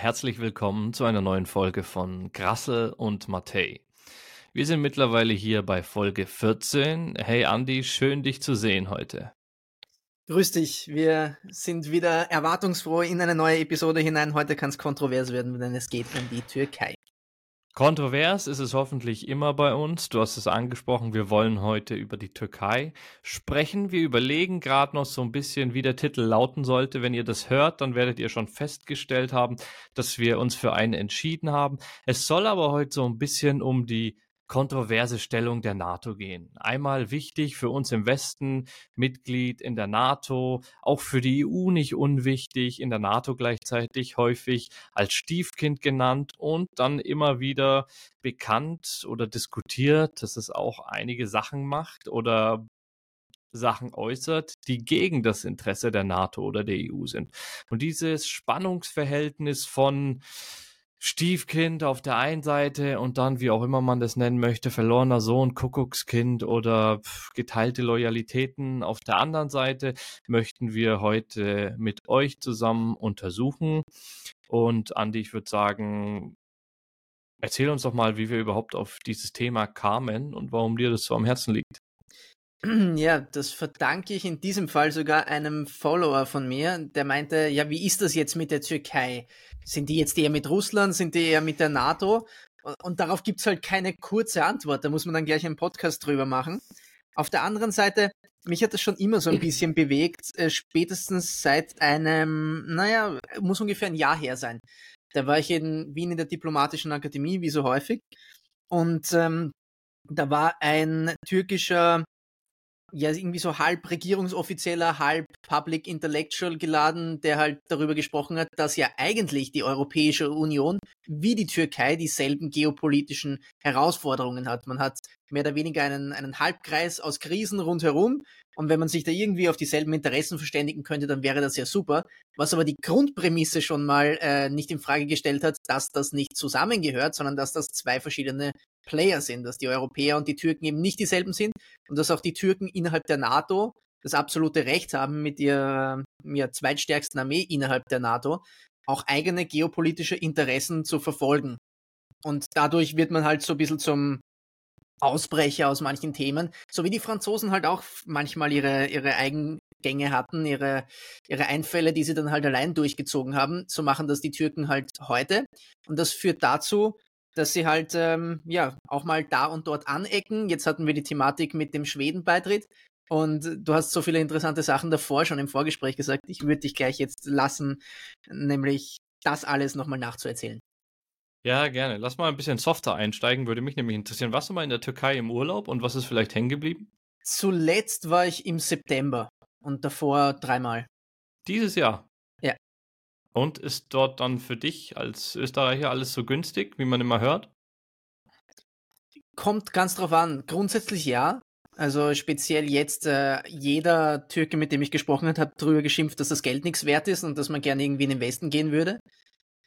herzlich willkommen zu einer neuen Folge von Grassel und Matei. Wir sind mittlerweile hier bei Folge 14. Hey Andi, schön dich zu sehen heute. Grüß dich, wir sind wieder erwartungsfroh in eine neue Episode hinein. Heute kann es kontrovers werden, denn es geht um die Türkei. Kontrovers ist es hoffentlich immer bei uns. Du hast es angesprochen, wir wollen heute über die Türkei sprechen. Wir überlegen gerade noch so ein bisschen, wie der Titel lauten sollte. Wenn ihr das hört, dann werdet ihr schon festgestellt haben, dass wir uns für einen entschieden haben. Es soll aber heute so ein bisschen um die kontroverse Stellung der NATO gehen. Einmal wichtig für uns im Westen, Mitglied in der NATO, auch für die EU nicht unwichtig, in der NATO gleichzeitig häufig als Stiefkind genannt und dann immer wieder bekannt oder diskutiert, dass es auch einige Sachen macht oder Sachen äußert, die gegen das Interesse der NATO oder der EU sind. Und dieses Spannungsverhältnis von Stiefkind auf der einen Seite und dann, wie auch immer man das nennen möchte, verlorener Sohn, Kuckuckskind oder geteilte Loyalitäten auf der anderen Seite, möchten wir heute mit euch zusammen untersuchen. Und Andi, ich würde sagen, erzähl uns doch mal, wie wir überhaupt auf dieses Thema kamen und warum dir das so am Herzen liegt. Ja, das verdanke ich in diesem Fall sogar einem Follower von mir, der meinte, ja, wie ist das jetzt mit der Türkei? Sind die jetzt eher mit Russland, sind die eher mit der NATO? Und darauf gibt es halt keine kurze Antwort, da muss man dann gleich einen Podcast drüber machen. Auf der anderen Seite, mich hat das schon immer so ein bisschen bewegt, äh, spätestens seit einem, naja, muss ungefähr ein Jahr her sein. Da war ich in Wien in der Diplomatischen Akademie, wie so häufig. Und ähm, da war ein türkischer ja, irgendwie so halb Regierungsoffizieller, halb Public Intellectual geladen, der halt darüber gesprochen hat, dass ja eigentlich die Europäische Union wie die Türkei dieselben geopolitischen Herausforderungen hat. Man hat mehr oder weniger einen, einen Halbkreis aus Krisen rundherum und wenn man sich da irgendwie auf dieselben Interessen verständigen könnte, dann wäre das ja super. Was aber die Grundprämisse schon mal äh, nicht in Frage gestellt hat, dass das nicht zusammengehört, sondern dass das zwei verschiedene Player sind, dass die Europäer und die Türken eben nicht dieselben sind und dass auch die Türken innerhalb der NATO das absolute Recht haben, mit ihrer ja, zweitstärksten Armee innerhalb der NATO auch eigene geopolitische Interessen zu verfolgen. Und dadurch wird man halt so ein bisschen zum Ausbrecher aus manchen Themen, so wie die Franzosen halt auch manchmal ihre, ihre Eigengänge hatten, ihre, ihre Einfälle, die sie dann halt allein durchgezogen haben. So machen das die Türken halt heute. Und das führt dazu, dass sie halt ähm, ja auch mal da und dort anecken. Jetzt hatten wir die Thematik mit dem Schweden-Beitritt und du hast so viele interessante Sachen davor schon im Vorgespräch gesagt. Ich würde dich gleich jetzt lassen, nämlich das alles nochmal nachzuerzählen. Ja, gerne. Lass mal ein bisschen softer einsteigen, würde mich nämlich interessieren. Warst du mal in der Türkei im Urlaub und was ist vielleicht hängen geblieben? Zuletzt war ich im September und davor dreimal. Dieses Jahr? Und ist dort dann für dich als Österreicher alles so günstig, wie man immer hört? Kommt ganz drauf an. Grundsätzlich ja. Also speziell jetzt, äh, jeder Türke, mit dem ich gesprochen habe, hat darüber geschimpft, dass das Geld nichts wert ist und dass man gerne irgendwie in den Westen gehen würde.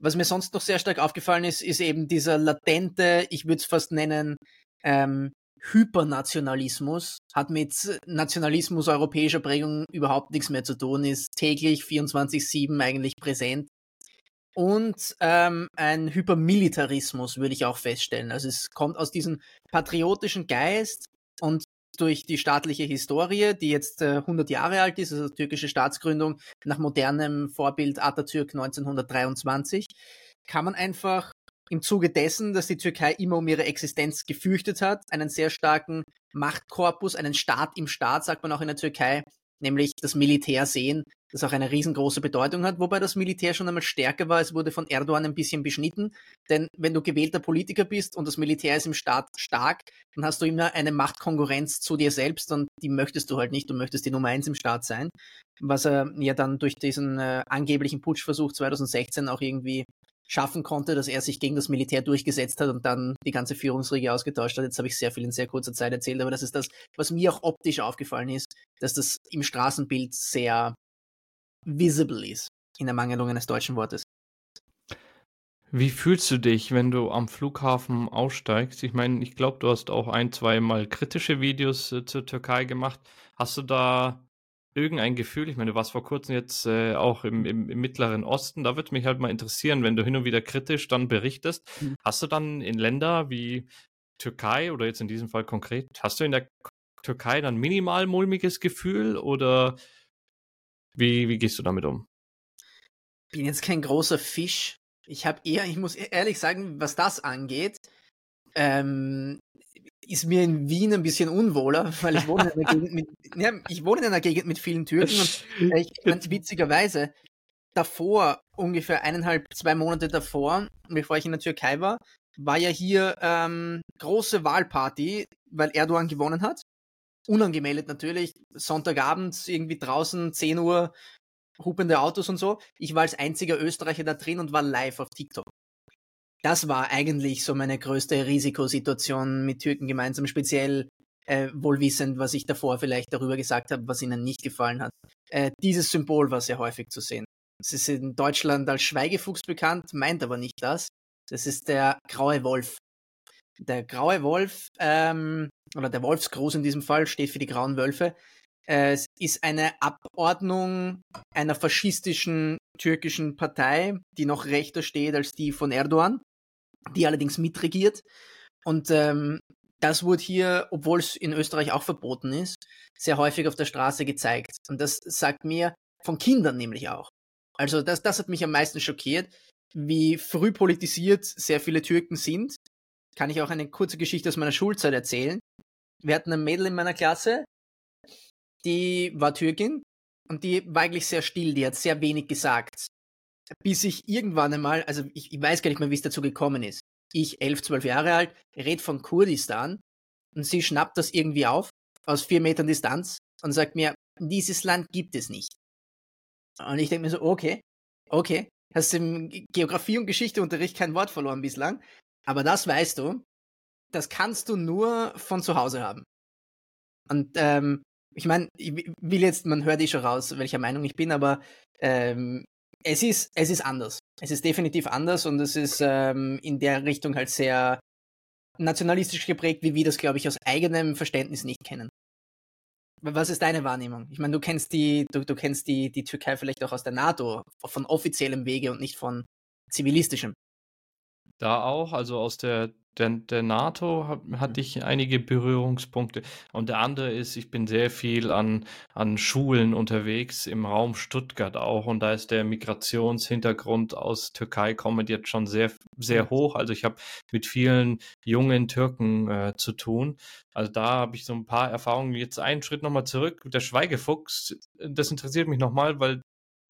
Was mir sonst noch sehr stark aufgefallen ist, ist eben dieser latente, ich würde es fast nennen, ähm, Hypernationalismus, hat mit Nationalismus europäischer Prägung überhaupt nichts mehr zu tun, ist täglich 24-7 eigentlich präsent. Und ähm, ein Hypermilitarismus würde ich auch feststellen. Also es kommt aus diesem patriotischen Geist und durch die staatliche Historie, die jetzt äh, 100 Jahre alt ist, also türkische Staatsgründung nach modernem Vorbild Atatürk 1923, kann man einfach im Zuge dessen, dass die Türkei immer um ihre Existenz gefürchtet hat, einen sehr starken Machtkorpus, einen Staat im Staat, sagt man auch in der Türkei, nämlich das Militär sehen, das auch eine riesengroße Bedeutung hat, wobei das Militär schon einmal stärker war. Es wurde von Erdogan ein bisschen beschnitten, denn wenn du gewählter Politiker bist und das Militär ist im Staat stark, dann hast du immer eine Machtkonkurrenz zu dir selbst und die möchtest du halt nicht. Du möchtest die Nummer eins im Staat sein, was er ja dann durch diesen äh, angeblichen Putschversuch 2016 auch irgendwie schaffen konnte, dass er sich gegen das Militär durchgesetzt hat und dann die ganze Führungsriege ausgetauscht hat. Jetzt habe ich sehr viel in sehr kurzer Zeit erzählt, aber das ist das, was mir auch optisch aufgefallen ist, dass das im Straßenbild sehr visible ist, in der Mangelung eines deutschen Wortes. Wie fühlst du dich, wenn du am Flughafen aussteigst? Ich meine, ich glaube, du hast auch ein, zwei Mal kritische Videos äh, zur Türkei gemacht. Hast du da irgendein Gefühl? Ich meine, du warst vor kurzem jetzt äh, auch im, im, im, Mittleren Osten. Da würde mich halt mal interessieren, wenn du hin und wieder kritisch dann berichtest. Mhm. Hast du dann in Länder wie Türkei oder jetzt in diesem Fall konkret, hast du in der Türkei dann minimal mulmiges Gefühl oder wie, wie gehst du damit um? Ich bin jetzt kein großer Fisch. Ich habe eher, ich muss e-, ehrlich sagen, was das angeht, ähm, ist mir in Wien ein bisschen unwohler, weil ich wohne in einer Gegend mit, ja, ich wohne in einer Gegend mit vielen Türken und äh, ich, ganz witzigerweise, davor, ungefähr eineinhalb, zwei Monate davor, bevor ich in der Türkei war, war ja hier ähm, große Wahlparty, weil Erdogan gewonnen hat. Unangemeldet natürlich, Sonntagabend irgendwie draußen, 10 Uhr, hupende Autos und so. Ich war als einziger Österreicher da drin und war live auf TikTok das war eigentlich so meine größte Risikosituation mit Türken gemeinsam, speziell äh, wohlwissend, was ich davor vielleicht darüber gesagt habe, was ihnen nicht gefallen hat. Äh, dieses Symbol war sehr häufig zu sehen. Es ist in Deutschland als Schweigefuchs bekannt, meint aber nicht das. Das ist der graue Wolf. Der graue Wolf, ähm, oder der Wolfsgruß in diesem Fall, steht für die grauen Wölfe. Äh, es ist eine Abordnung einer faschistischen türkischen Partei, die noch rechter steht als die von Erdogan die allerdings mitregiert. Und ähm, das wurde hier, obwohl es in Österreich auch verboten ist, sehr häufig auf der Straße gezeigt. Und das sagt mir von Kindern nämlich auch. Also das, das hat mich am meisten schockiert, wie früh politisiert sehr viele Türken sind. Kann ich auch eine kurze Geschichte aus meiner Schulzeit erzählen. Wir hatten ein Mädel in meiner Klasse, die war Türkin und die war eigentlich sehr still, die hat sehr wenig gesagt bis ich irgendwann einmal, also ich, ich weiß gar nicht mehr, wie es dazu gekommen ist. Ich, elf, zwölf Jahre alt, red von Kurdistan und sie schnappt das irgendwie auf aus vier Metern Distanz und sagt mir, dieses Land gibt es nicht. Und ich denke mir so, okay, okay, hast im Geografie- und Geschichteunterricht kein Wort verloren bislang, aber das weißt du, das kannst du nur von zu Hause haben. Und ähm, ich meine, ich will jetzt, man hört eh schon raus, welcher Meinung ich bin, aber ähm, es ist, es ist anders. Es ist definitiv anders und es ist ähm, in der Richtung halt sehr nationalistisch geprägt, wie wir das, glaube ich, aus eigenem Verständnis nicht kennen. Was ist deine Wahrnehmung? Ich meine, du kennst die, du, du kennst die, die Türkei vielleicht auch aus der NATO, von offiziellem Wege und nicht von zivilistischem. Da auch, also aus der der, der NATO hat, hatte ich einige Berührungspunkte. Und der andere ist, ich bin sehr viel an, an Schulen unterwegs, im Raum Stuttgart auch. Und da ist der Migrationshintergrund aus Türkei kommend jetzt schon sehr, sehr hoch. Also ich habe mit vielen jungen Türken äh, zu tun. Also da habe ich so ein paar Erfahrungen. Jetzt einen Schritt nochmal zurück. Der Schweigefuchs, das interessiert mich nochmal, weil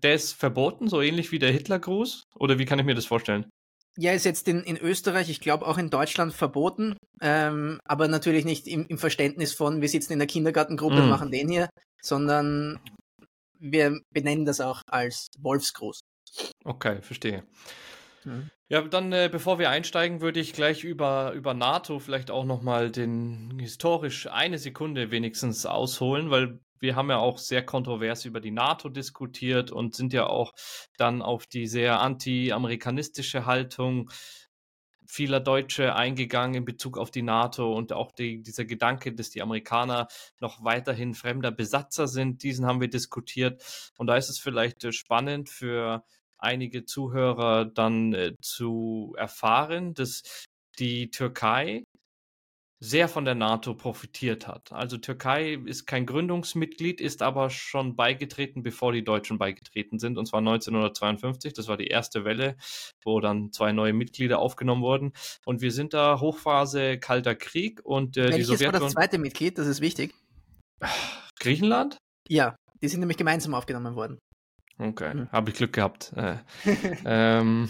der ist verboten, so ähnlich wie der Hitlergruß? Oder wie kann ich mir das vorstellen? Ja, ist jetzt in, in Österreich, ich glaube auch in Deutschland verboten, ähm, aber natürlich nicht im, im, Verständnis von, wir sitzen in der Kindergartengruppe mm. und machen den hier, sondern wir benennen das auch als Wolfsgruß. Okay, verstehe. Mhm. Ja, dann äh, bevor wir einsteigen, würde ich gleich über, über NATO vielleicht auch nochmal den historisch eine Sekunde wenigstens ausholen, weil wir haben ja auch sehr kontrovers über die NATO diskutiert und sind ja auch dann auf die sehr anti-amerikanistische Haltung vieler Deutsche eingegangen in Bezug auf die NATO und auch die, dieser Gedanke, dass die Amerikaner noch weiterhin fremder Besatzer sind, diesen haben wir diskutiert. Und da ist es vielleicht äh, spannend für einige Zuhörer dann äh, zu erfahren, dass die Türkei sehr von der NATO profitiert hat. Also Türkei ist kein Gründungsmitglied, ist aber schon beigetreten, bevor die Deutschen beigetreten sind, und zwar 1952. Das war die erste Welle, wo dann zwei neue Mitglieder aufgenommen wurden. Und wir sind da Hochphase Kalter Krieg und äh, die Sowjetunion. war das zweite Mitglied? Das ist wichtig. Griechenland? Ja, die sind nämlich gemeinsam aufgenommen worden. Okay, mhm. habe ich Glück gehabt. Äh, ähm,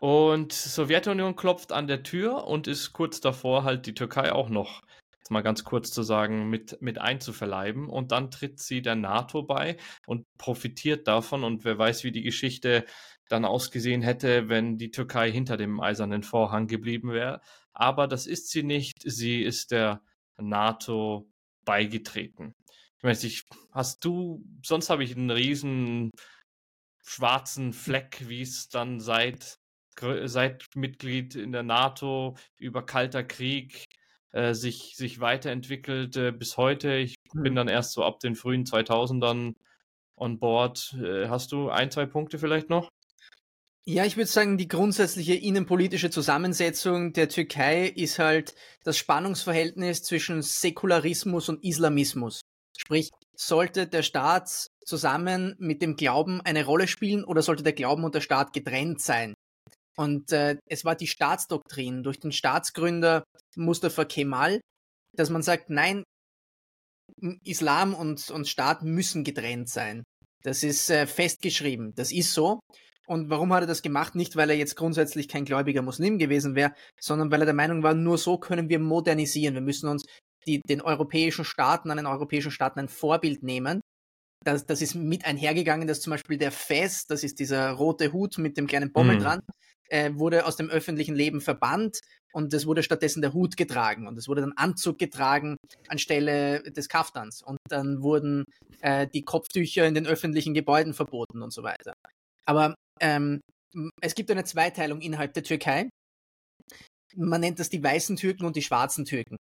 und Sowjetunion klopft an der Tür und ist kurz davor, halt die Türkei auch noch, jetzt mal ganz kurz zu sagen, mit, mit einzuverleiben. Und dann tritt sie der NATO bei und profitiert davon. Und wer weiß, wie die Geschichte dann ausgesehen hätte, wenn die Türkei hinter dem eisernen Vorhang geblieben wäre. Aber das ist sie nicht. Sie ist der NATO beigetreten. Ich weiß nicht, hast du, sonst habe ich einen riesen schwarzen Fleck, wie es dann seit seit Mitglied in der NATO über Kalter Krieg äh, sich, sich weiterentwickelt äh, bis heute. Ich hm. bin dann erst so ab den frühen 2000ern on board. Äh, hast du ein, zwei Punkte vielleicht noch? Ja, ich würde sagen, die grundsätzliche innenpolitische Zusammensetzung der Türkei ist halt das Spannungsverhältnis zwischen Säkularismus und Islamismus. Sprich, sollte der Staat zusammen mit dem Glauben eine Rolle spielen oder sollte der Glauben und der Staat getrennt sein? Und äh, es war die Staatsdoktrin durch den Staatsgründer Mustafa Kemal, dass man sagt, nein, Islam und, und Staat müssen getrennt sein. Das ist äh, festgeschrieben. Das ist so. Und warum hat er das gemacht? Nicht, weil er jetzt grundsätzlich kein gläubiger Muslim gewesen wäre, sondern weil er der Meinung war, nur so können wir modernisieren. Wir müssen uns die, den europäischen Staaten, an den europäischen Staaten ein Vorbild nehmen. Das, das ist mit einhergegangen, dass zum Beispiel der Fes, das ist dieser rote Hut mit dem kleinen Bommel mhm. dran, äh, wurde aus dem öffentlichen Leben verbannt und es wurde stattdessen der Hut getragen und es wurde dann Anzug getragen anstelle des Kaftans und dann wurden äh, die Kopftücher in den öffentlichen Gebäuden verboten und so weiter. Aber ähm, es gibt eine Zweiteilung innerhalb der Türkei. Man nennt das die weißen Türken und die schwarzen Türken.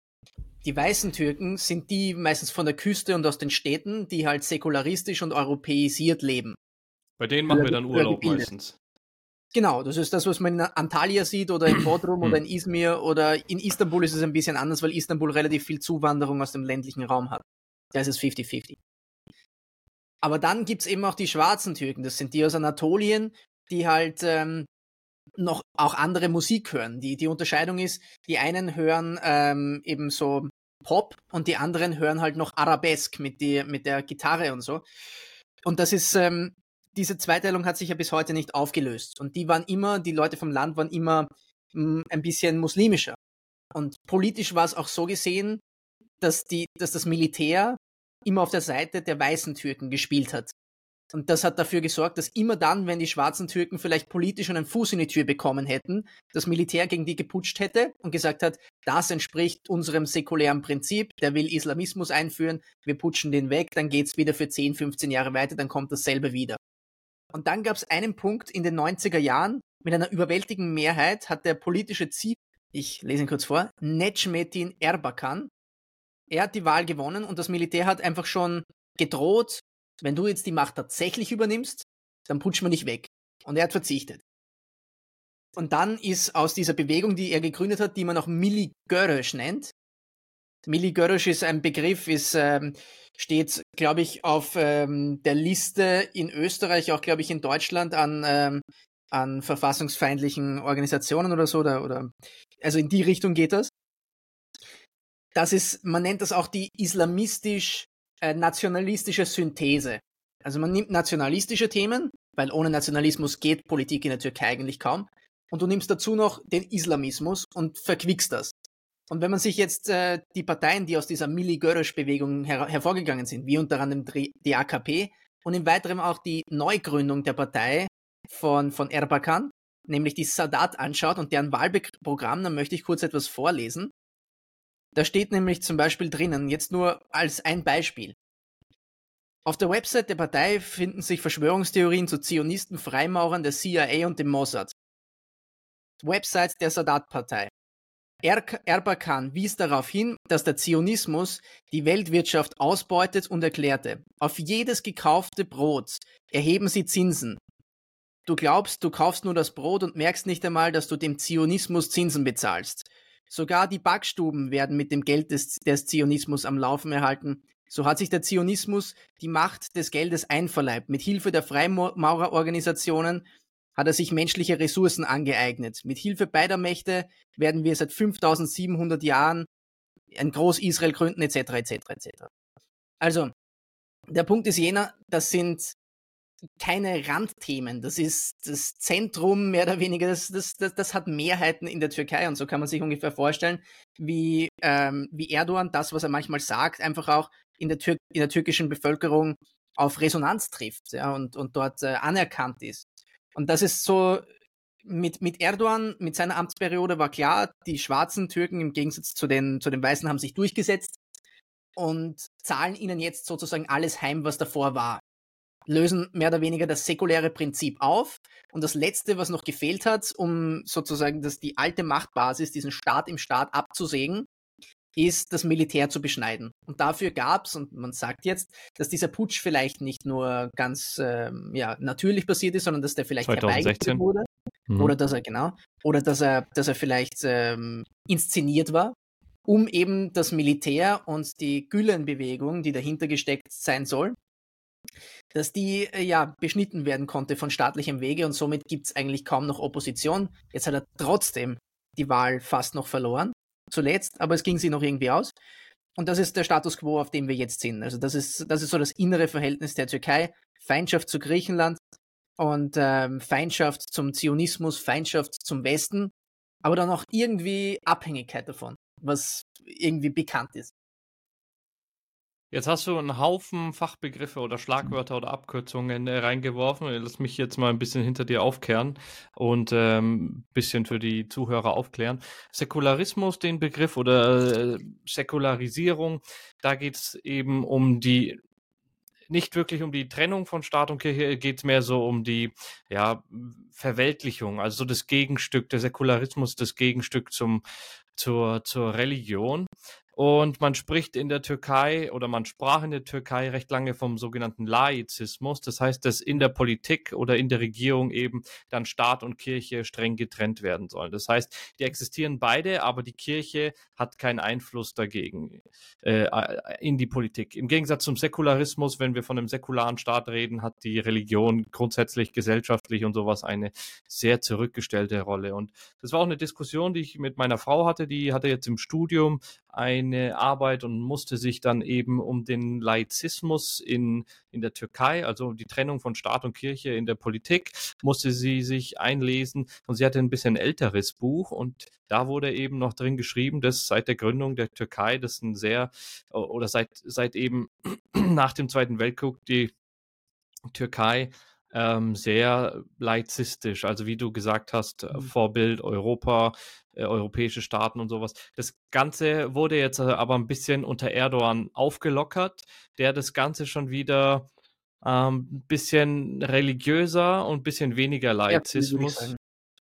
Die weißen Türken sind die meistens von der Küste und aus den Städten, die halt säkularistisch und europäisiert leben. Bei denen machen wir dann Urlaub meistens. Genau, das ist das, was man in Antalya sieht oder in Bodrum oder in Izmir oder in Istanbul ist es ein bisschen anders, weil Istanbul relativ viel Zuwanderung aus dem ländlichen Raum hat. Da ist es 50-50. Aber dann gibt's eben auch die schwarzen Türken, das sind die aus Anatolien, die halt ähm, noch auch andere Musik hören. Die, die Unterscheidung ist, die einen hören ähm, eben so Pop und die anderen hören halt noch Arabesk mit, die, mit der Gitarre und so. Und das ist, ähm, diese Zweiteilung hat sich ja bis heute nicht aufgelöst. Und die waren immer, die Leute vom Land waren immer mh, hm, ein bisschen muslimischer. Und politisch war es auch so gesehen, dass, die, dass das Militär immer auf der Seite der weißen Türken gespielt hat. Und das hat dafür gesorgt, dass immer dann, wenn die schwarzen Türken vielleicht politisch einen Fuß in die Tür bekommen hätten, das Militär gegen die geputscht hätte und gesagt hat, das entspricht unserem säkulären Prinzip, der will Islamismus einführen, wir putschen den weg, dann geht's wieder für 10, 15 Jahre weiter, dann kommt dasselbe wieder. Und dann gab es einen Punkt in den 90er Jahren, mit einer überwältigenden Mehrheit hat der politische Ziel, ich lese ihn kurz vor, Necmettin Erbakan, er hat die Wahl gewonnen und das Militär hat einfach schon gedroht, wenn du jetzt die Macht tatsächlich übernimmst, dann putsch man dich weg. Und er hat verzichtet. Und dann ist aus dieser Bewegung, die er gegründet hat, die man auch Milli Görösch nennt. Milli Görösch ist ein Begriff, ist, ähm, steht, glaube ich, auf ähm, der Liste in Österreich, auch, glaube ich, in Deutschland an, ähm, an verfassungsfeindlichen Organisationen oder so. Oder, oder, also in die Richtung geht das das ist, man nennt das auch die islamistisch-nationalistische äh, Synthese. Also man nimmt nationalistische Themen, weil ohne Nationalismus geht Politik in der Türkei eigentlich kaum, und du nimmst dazu noch den Islamismus und verquickst das. Und wenn man sich jetzt äh, die Parteien, die aus dieser Milli-Görösch-Bewegung her hervorgegangen sind, wie unter anderem die AKP und im Weiteren auch die Neugründung der Partei von, von Erbakan, nämlich die Sadat anschaut und deren Wahlprogramm, dann möchte ich kurz etwas vorlesen. Da steht nämlich zum Beispiel drinnen, jetzt nur als ein Beispiel. Auf der Website der Partei finden sich Verschwörungstheorien zu Zionisten, Freimaurern, der CIA und dem Mossad. Website der Sadat-Partei. Er Erbakan wies darauf hin, dass der Zionismus die Weltwirtschaft ausbeutet und erklärte, auf jedes gekaufte Brot erheben sie Zinsen. Du glaubst, du kaufst nur das Brot und merkst nicht einmal, dass du dem Zionismus Zinsen bezahlst. Sogar die Backstuben werden mit dem Geld des, des Zionismus am Laufen erhalten. So hat sich der Zionismus die Macht des Geldes einverleibt. Mit Hilfe der Freimaurerorganisationen hat er sich menschliche Ressourcen angeeignet. Mit Hilfe beider Mächte werden wir seit 5700 Jahren ein Groß-Israel gründen, etc., etc., etc. Also, der Punkt ist jener, das sind keine Randthemen. Das ist das Zentrum mehr oder weniger, das, das, das, das hat Mehrheiten in der Türkei und so kann man sich ungefähr vorstellen, wie, ähm, wie Erdogan das, was er manchmal sagt, einfach auch in der, Tür in der türkischen Bevölkerung auf Resonanz trifft ja, und, und dort äh, anerkannt ist. Und das ist so, mit, mit Erdogan, mit seiner Amtsperiode war klar, die schwarzen Türken im Gegensatz zu den, zu den Weißen haben sich durchgesetzt und zahlen ihnen jetzt sozusagen alles heim, was davor war lösen mehr oder weniger das säkuläre Prinzip auf. Und das Letzte, was noch gefehlt hat, um sozusagen das, die alte Machtbasis, diesen Staat im Staat abzusägen, ist, das Militär zu beschneiden. Und dafür gab es, und man sagt jetzt, dass dieser Putsch vielleicht nicht nur ganz ähm, ja, natürlich passiert ist, sondern dass der vielleicht 2016 wurde. Mhm. Oder dass er, genau, oder dass er, dass er vielleicht ähm, inszeniert war, um eben das Militär und die Gülen-Bewegung, die dahinter gesteckt sein soll, dass die äh, ja beschnitten werden konnte von staatlichem Wege und somit gibt es eigentlich kaum noch Opposition. Jetzt hat er trotzdem die Wahl fast noch verloren, zuletzt, aber es ging sie noch irgendwie aus. Und das ist der Status quo, auf dem wir jetzt sind. Also das ist, das ist so das innere Verhältnis der Türkei. Feindschaft zu Griechenland und ähm, Feindschaft zum Zionismus, Feindschaft zum Westen, aber dann auch irgendwie Abhängigkeit davon, was irgendwie bekannt ist. Jetzt hast du einen Haufen Fachbegriffe oder Schlagwörter oder Abkürzungen äh, reingeworfen. Lass mich jetzt mal ein bisschen hinter dir aufkehren und ein ähm, bisschen für die Zuhörer aufklären. Säkularismus, den Begriff oder äh, Säkularisierung, da geht es eben um die nicht wirklich um die Trennung von Staat und Kirche, geht es mehr so um die ja, Verweltlichung, also so das Gegenstück, der Säkularismus, das Gegenstück zum, zur, zur Religion. Und man spricht in der Türkei oder man sprach in der Türkei recht lange vom sogenannten Laizismus. Das heißt, dass in der Politik oder in der Regierung eben dann Staat und Kirche streng getrennt werden sollen. Das heißt, die existieren beide, aber die Kirche hat keinen Einfluss dagegen äh, in die Politik. Im Gegensatz zum Säkularismus, wenn wir von einem säkularen Staat reden, hat die Religion grundsätzlich gesellschaftlich und sowas eine sehr zurückgestellte Rolle. Und das war auch eine Diskussion, die ich mit meiner Frau hatte. Die hatte jetzt im Studium eine Arbeit und musste sich dann eben um den Laizismus in, in der Türkei, also die Trennung von Staat und Kirche in der Politik, musste sie sich einlesen. Und sie hatte ein bisschen älteres Buch und da wurde eben noch drin geschrieben, dass seit der Gründung der Türkei, das ein sehr, oder seit, seit eben nach dem Zweiten Weltkrieg die Türkei ähm, sehr laizistisch, also wie du gesagt hast, mhm. Vorbild Europa, äh, europäische Staaten und sowas. Das Ganze wurde jetzt äh, aber ein bisschen unter Erdogan aufgelockert, der das Ganze schon wieder ähm, ein bisschen religiöser und ein bisschen weniger Laizismus.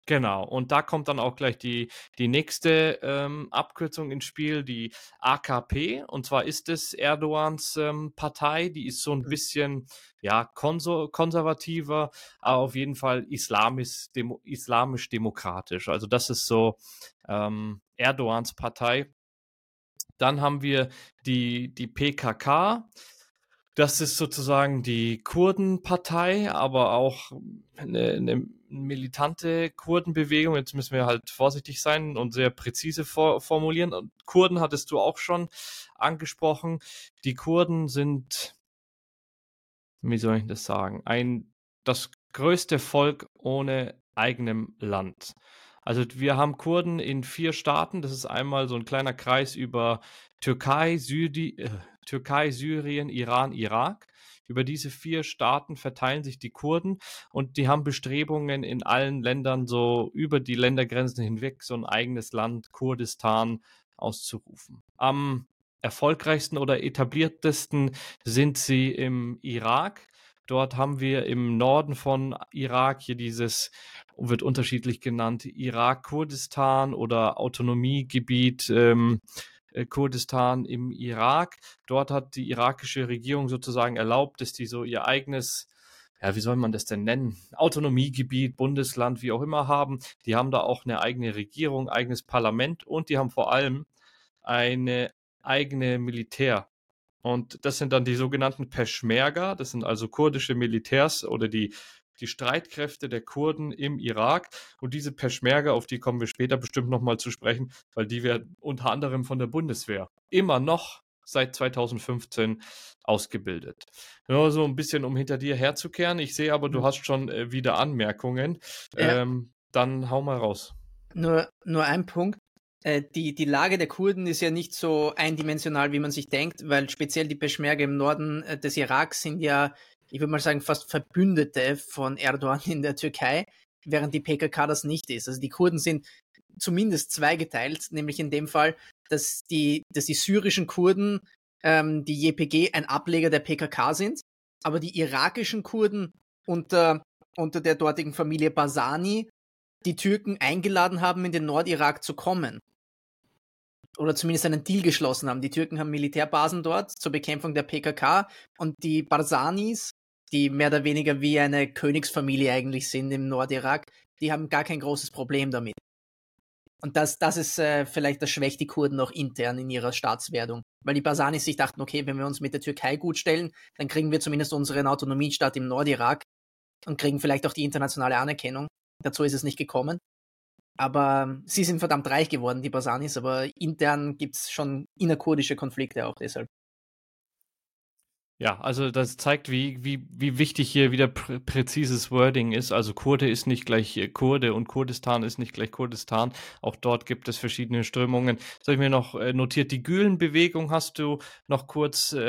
Genau, und da kommt dann auch gleich die, die nächste ähm, Abkürzung ins Spiel, die AKP. Und zwar ist es Erdogans ähm, Partei, die ist so ein mhm. bisschen ja, konservativer, aber auf jeden Fall islamisch, demo, islamisch-demokratisch. Also das ist so ähm, Erdogans Partei. Dann haben wir die, die PKK. Das ist sozusagen die Kurdenpartei, aber auch eine, eine militante Kurdenbewegung. Jetzt müssen wir halt vorsichtig sein und sehr präzise vor, formulieren. Und Kurden hattest du auch schon angesprochen. Die Kurden sind, wie soll ich das sagen, ein das größte Volk ohne eigenem Land. Also wir haben Kurden in vier Staaten. Das ist einmal so ein kleiner Kreis über Türkei, Südi, Türkei, Syrien, Iran, Irak. Über diese vier Staaten verteilen sich die Kurden und die haben Bestrebungen in allen Ländern so über die Ländergrenzen hinweg so ein eigenes Land, Kurdistan, auszurufen. Am erfolgreichsten oder etabliertesten sind sie im Irak. Dort haben wir im Norden von Irak hier dieses, wird unterschiedlich genannt, Irak-Kurdistan oder Autonomiegebiet. Ähm, äh, Kurdistan im Irak. Dort hat die irakische Regierung sozusagen erlaubt, dass die so ihr eigenes ja, wie soll man das denn nennen? Autonomiegebiet, Bundesland, wie auch immer haben. Die haben da auch eine eigene Regierung, eigenes Parlament und die haben vor allem eine eigene Militär. Und das sind dann die sogenannten Peschmerga, das sind also kurdische Militärs oder die die Streitkräfte der Kurden im Irak. Und diese Peschmerga, auf die kommen wir später bestimmt nochmal zu sprechen, weil die werden unter anderem von der Bundeswehr immer noch seit 2015 ausgebildet. Nur so ein bisschen, um hinter dir herzukehren. Ich sehe aber, du mhm. hast schon äh, wieder Anmerkungen. Ja. Ähm, dann hau mal raus. Nur, nur ein Punkt. Äh, die, die Lage der Kurden ist ja nicht so eindimensional, wie man sich denkt, weil speziell die Peschmerga im Norden äh, des Iraks sind ja ich würde mal sagen, fast Verbündete von Erdogan in der Türkei, während die PKK das nicht ist. Also die Kurden sind zumindest zweigeteilt, nämlich in dem Fall, dass die, dass die syrischen Kurden, ähm, die JPG, ein Ableger der PKK sind, aber die irakischen Kurden unter, unter der dortigen Familie Basani die Türken eingeladen haben, in den Nordirak zu kommen. oder zumindest einen Deal geschlossen haben. Die Türken haben Militärbasen dort zur Bekämpfung der PKK und die Barzanis, die mehr oder weniger wie eine Königsfamilie eigentlich sind im Nordirak, die haben gar kein großes Problem damit. Und das, das ist äh, vielleicht, das schwächt die Kurden noch intern in ihrer Staatswerdung. Weil die Basanis sich dachten, okay, wenn wir uns mit der Türkei gut stellen, dann kriegen wir zumindest unseren Autonomiestaat im Nordirak und kriegen vielleicht auch die internationale Anerkennung. Dazu ist es nicht gekommen. Aber sie sind verdammt reich geworden, die Basanis, aber intern gibt es schon innerkurdische Konflikte auch deshalb. Ja, also das zeigt, wie, wie, wie wichtig hier wieder prä präzises Wording ist. Also Kurde ist nicht gleich äh, Kurde und Kurdistan ist nicht gleich Kurdistan. Auch dort gibt es verschiedene Strömungen. Das habe ich mir noch äh, notiert. Die Gülen-Bewegung hast du noch kurz äh,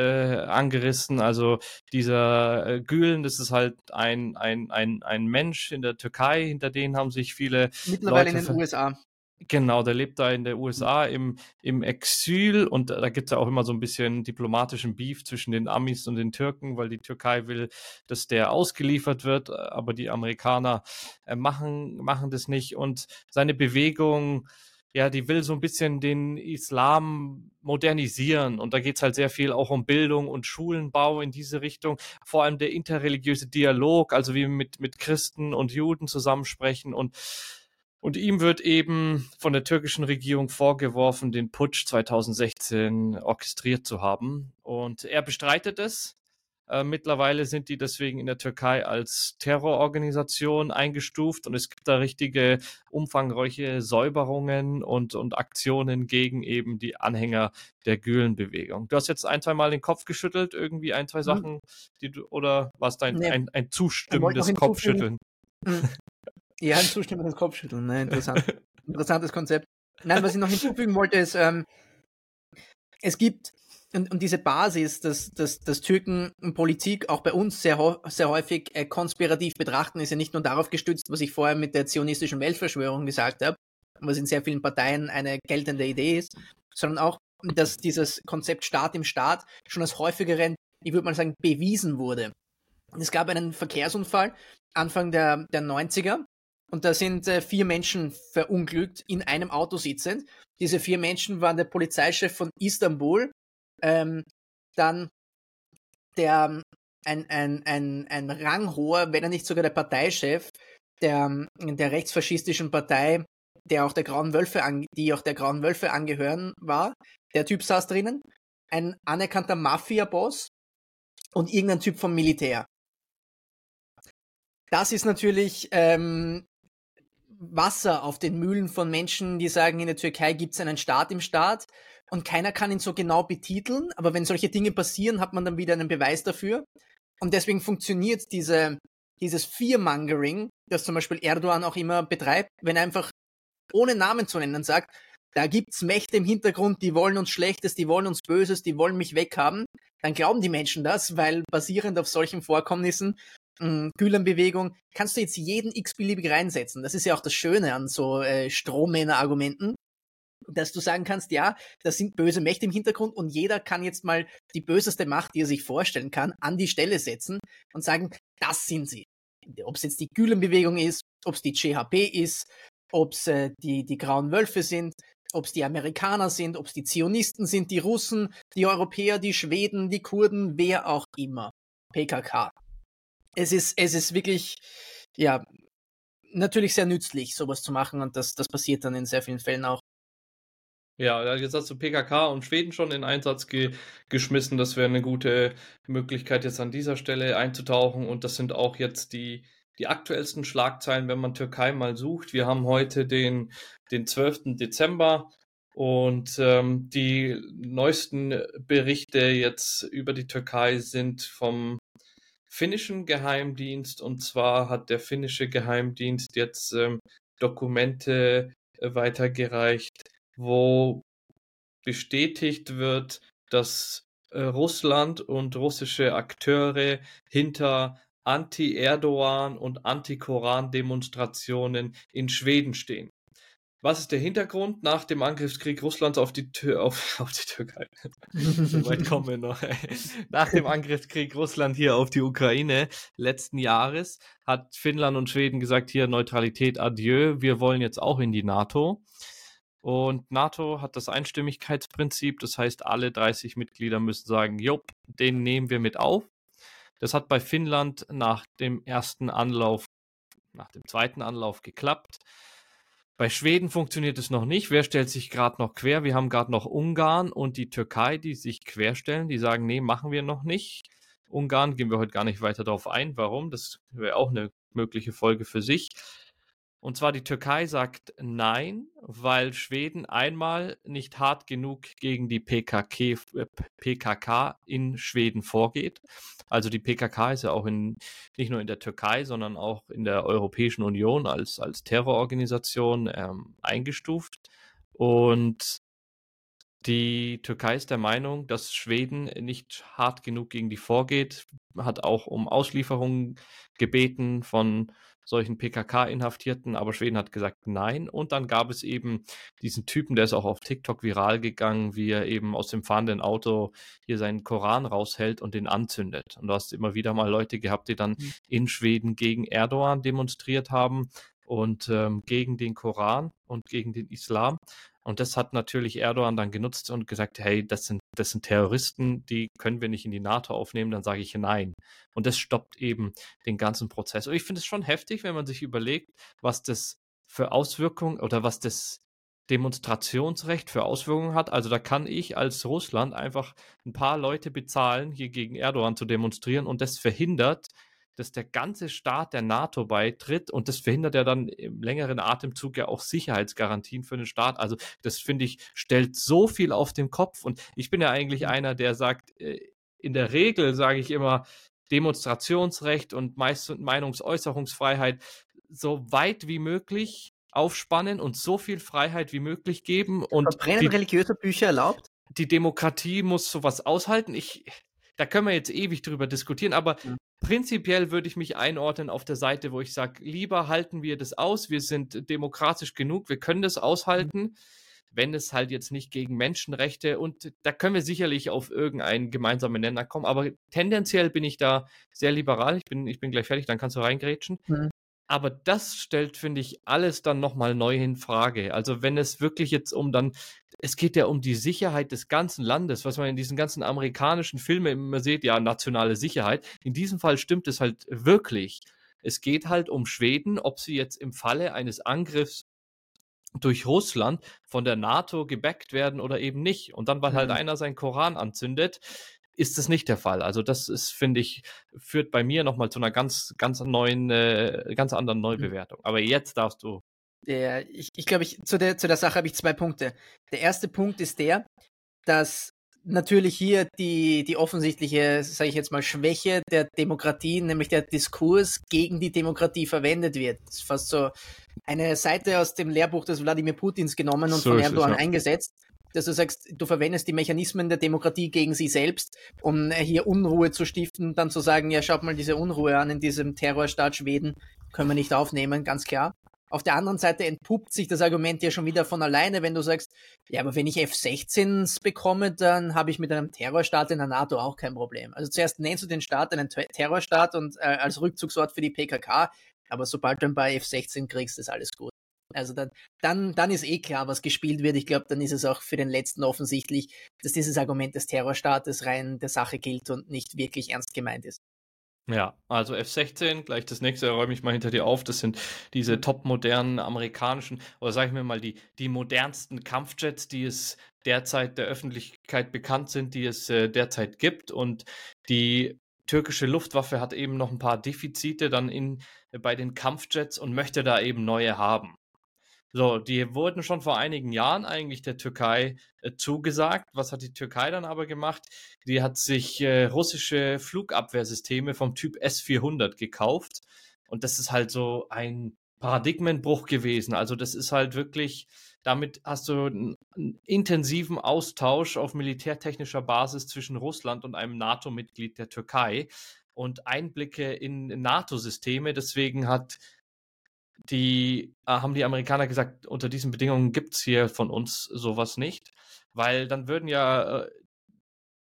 angerissen. Also dieser äh, Gülen, das ist halt ein, ein, ein, ein Mensch in der Türkei, hinter denen haben sich viele. Mittlerweile Leute in den USA. Genau, der lebt da in der USA im, im Exil und da gibt es ja auch immer so ein bisschen diplomatischen Beef zwischen den Amis und den Türken, weil die Türkei will, dass der ausgeliefert wird, aber die Amerikaner äh, machen, machen das nicht. Und seine Bewegung, ja, die will so ein bisschen den Islam modernisieren. Und da geht es halt sehr viel auch um Bildung und Schulenbau in diese Richtung. Vor allem der interreligiöse Dialog, also wie wir mit, mit Christen und Juden zusammensprechen und und ihm wird eben von der türkischen Regierung vorgeworfen, den Putsch 2016 orchestriert zu haben. Und er bestreitet es. Äh, mittlerweile sind die deswegen in der Türkei als Terrororganisation eingestuft und es gibt da richtige umfangreiche Säuberungen und, und Aktionen gegen eben die Anhänger der Gülen-Bewegung. Du hast jetzt ein, zwei Mal den Kopf geschüttelt, irgendwie ein, zwei hm. Sachen, die du, oder war es dein nee. ein, ein zustimmendes Kopfschütteln? Ja, ein zustimmendes Kopfschütteln. Ne? Interessant. Interessantes Konzept. Nein, was ich noch hinzufügen wollte, ist, ähm, es gibt, und, und diese Basis, dass, dass, dass Türken Politik auch bei uns sehr, sehr häufig äh, konspirativ betrachten, ist ja nicht nur darauf gestützt, was ich vorher mit der zionistischen Weltverschwörung gesagt habe, was in sehr vielen Parteien eine geltende Idee ist, sondern auch, dass dieses Konzept Staat im Staat schon als häufigeren, ich würde mal sagen, bewiesen wurde. Es gab einen Verkehrsunfall Anfang der, der 90er, und da sind äh, vier Menschen verunglückt, in einem Auto sitzend. Diese vier Menschen waren der Polizeichef von Istanbul, ähm, dann der ein, ein, ein, ein ranghoher, wenn er nicht sogar der Parteichef der, der rechtsfaschistischen Partei, der auch der Grauen Wölfe an, die auch der Grauen Wölfe angehören war. Der Typ saß drinnen. Ein anerkannter Mafia-Boss und irgendein Typ vom Militär. Das ist natürlich ähm, Wasser auf den Mühlen von Menschen, die sagen, in der Türkei gibt es einen Staat im Staat und keiner kann ihn so genau betiteln, aber wenn solche Dinge passieren, hat man dann wieder einen Beweis dafür. Und deswegen funktioniert diese, dieses Fearmongering, das zum Beispiel Erdogan auch immer betreibt, wenn er einfach ohne Namen zu nennen sagt, da gibt's Mächte im Hintergrund, die wollen uns Schlechtes, die wollen uns Böses, die wollen mich weghaben, dann glauben die Menschen das, weil basierend auf solchen Vorkommnissen Gülenbewegung, kannst du jetzt jeden x-beliebig reinsetzen. Das ist ja auch das Schöne an so äh, Strohmänner-Argumenten, dass du sagen kannst, ja, da sind böse Mächte im Hintergrund und jeder kann jetzt mal die böseste Macht, die er sich vorstellen kann, an die Stelle setzen und sagen, das sind sie. Ob es jetzt die Gülenbewegung ist, ob es die CHP ist, ob es äh, die, die Grauen Wölfe sind, ob es die Amerikaner sind, ob es die Zionisten sind, die Russen, die Europäer, die Schweden, die Kurden, wer auch immer. PKK es ist, es ist wirklich, ja, natürlich sehr nützlich, sowas zu machen und das, das passiert dann in sehr vielen Fällen auch. Ja, jetzt hast du PKK und Schweden schon in Einsatz ge geschmissen. Das wäre eine gute Möglichkeit, jetzt an dieser Stelle einzutauchen. Und das sind auch jetzt die, die aktuellsten Schlagzeilen, wenn man Türkei mal sucht. Wir haben heute den, den 12. Dezember und ähm, die neuesten Berichte jetzt über die Türkei sind vom finnischen Geheimdienst. Und zwar hat der finnische Geheimdienst jetzt ähm, Dokumente äh, weitergereicht, wo bestätigt wird, dass äh, Russland und russische Akteure hinter Anti-Erdogan und Anti-Koran-Demonstrationen in Schweden stehen. Was ist der Hintergrund nach dem Angriffskrieg Russlands auf die, Tür, auf, auf die Türkei? so weit kommen wir noch. Nach dem Angriffskrieg Russland hier auf die Ukraine letzten Jahres hat Finnland und Schweden gesagt, hier Neutralität, adieu, wir wollen jetzt auch in die NATO. Und NATO hat das Einstimmigkeitsprinzip, das heißt, alle 30 Mitglieder müssen sagen, jo, den nehmen wir mit auf. Das hat bei Finnland nach dem ersten Anlauf, nach dem zweiten Anlauf geklappt. Bei Schweden funktioniert es noch nicht. Wer stellt sich gerade noch quer? Wir haben gerade noch Ungarn und die Türkei, die sich querstellen. Die sagen, nee, machen wir noch nicht. Ungarn gehen wir heute gar nicht weiter darauf ein. Warum? Das wäre auch eine mögliche Folge für sich. Und zwar die Türkei sagt nein, weil Schweden einmal nicht hart genug gegen die PKK, äh, PKK in Schweden vorgeht. Also die PKK ist ja auch in, nicht nur in der Türkei, sondern auch in der Europäischen Union als, als Terrororganisation ähm, eingestuft. Und die Türkei ist der Meinung, dass Schweden nicht hart genug gegen die vorgeht, hat auch um Auslieferungen gebeten von solchen PKK-Inhaftierten, aber Schweden hat gesagt nein. Und dann gab es eben diesen Typen, der ist auch auf TikTok viral gegangen, wie er eben aus dem fahrenden Auto hier seinen Koran raushält und den anzündet. Und du hast immer wieder mal Leute gehabt, die dann mhm. in Schweden gegen Erdogan demonstriert haben und ähm, gegen den Koran und gegen den Islam. Und das hat natürlich Erdogan dann genutzt und gesagt, hey, das sind, das sind Terroristen, die können wir nicht in die NATO aufnehmen, dann sage ich nein. Und das stoppt eben den ganzen Prozess. Und ich finde es schon heftig, wenn man sich überlegt, was das für Auswirkungen oder was das Demonstrationsrecht für Auswirkungen hat. Also da kann ich als Russland einfach ein paar Leute bezahlen, hier gegen Erdogan zu demonstrieren und das verhindert, dass der ganze Staat der NATO beitritt und das verhindert ja dann im längeren Atemzug ja auch Sicherheitsgarantien für den Staat. Also das finde ich, stellt so viel auf den Kopf und ich bin ja eigentlich mhm. einer, der sagt, äh, in der Regel sage ich immer, Demonstrationsrecht und Meinungsäußerungsfreiheit so weit wie möglich aufspannen und so viel Freiheit wie möglich geben. Und Verbrennen religiöse Bücher erlaubt? Die Demokratie muss sowas aushalten. Ich, da können wir jetzt ewig drüber diskutieren, aber ja. Prinzipiell würde ich mich einordnen auf der Seite, wo ich sage, lieber halten wir das aus, wir sind demokratisch genug, wir können das aushalten. Wenn es halt jetzt nicht gegen Menschenrechte und da können wir sicherlich auf irgendeinen gemeinsamen Nenner kommen, aber tendenziell bin ich da sehr liberal. Ich bin, ich bin gleich fertig, dann kannst du reingrätschen. Mhm. Aber das stellt, finde ich, alles dann nochmal neu in Frage. Also wenn es wirklich jetzt um dann es geht ja um die Sicherheit des ganzen Landes, was man in diesen ganzen amerikanischen Filmen immer sieht, ja, nationale Sicherheit. In diesem Fall stimmt es halt wirklich. Es geht halt um Schweden, ob sie jetzt im Falle eines Angriffs durch Russland von der NATO gebackt werden oder eben nicht. Und dann, weil halt mhm. einer seinen Koran anzündet, ist das nicht der Fall. Also das ist, finde ich, führt bei mir nochmal zu einer ganz, ganz neuen, äh, ganz anderen mhm. Neubewertung. Aber jetzt darfst du der, ich, ich glaube, ich, zu, der, zu der Sache habe ich zwei Punkte. Der erste Punkt ist der, dass natürlich hier die, die offensichtliche, sage ich jetzt mal, Schwäche der Demokratie, nämlich der Diskurs gegen die Demokratie verwendet wird. Das ist fast so eine Seite aus dem Lehrbuch des Wladimir Putins genommen und so von Erdogan ja. eingesetzt, dass du sagst, du verwendest die Mechanismen der Demokratie gegen sie selbst, um hier Unruhe zu stiften, dann zu sagen, ja, schaut mal diese Unruhe an in diesem Terrorstaat Schweden, können wir nicht aufnehmen, ganz klar. Auf der anderen Seite entpuppt sich das Argument ja schon wieder von alleine, wenn du sagst, ja, aber wenn ich F-16s bekomme, dann habe ich mit einem Terrorstaat in der NATO auch kein Problem. Also zuerst nennst du den Staat einen Terrorstaat und äh, als Rückzugsort für die PKK, aber sobald du ein paar F-16 kriegst, ist alles gut. Also dann, dann, dann ist eh klar, was gespielt wird. Ich glaube, dann ist es auch für den Letzten offensichtlich, dass dieses Argument des Terrorstaates rein der Sache gilt und nicht wirklich ernst gemeint ist. Ja, also F-16, gleich das nächste räume ich mal hinter dir auf. Das sind diese mhm. topmodernen amerikanischen, oder sage ich mir mal, die, die modernsten Kampfjets, die es derzeit der Öffentlichkeit bekannt sind, die es äh, derzeit gibt. Und die türkische Luftwaffe hat eben noch ein paar Defizite dann in, bei den Kampfjets und möchte da eben neue haben. So, die wurden schon vor einigen Jahren eigentlich der Türkei äh, zugesagt. Was hat die Türkei dann aber gemacht? Die hat sich äh, russische Flugabwehrsysteme vom Typ S-400 gekauft. Und das ist halt so ein Paradigmenbruch gewesen. Also das ist halt wirklich, damit hast du einen, einen intensiven Austausch auf militärtechnischer Basis zwischen Russland und einem NATO-Mitglied der Türkei und Einblicke in NATO-Systeme. Deswegen hat die äh, haben die Amerikaner gesagt, unter diesen Bedingungen gibt es hier von uns sowas nicht, weil dann würden ja äh,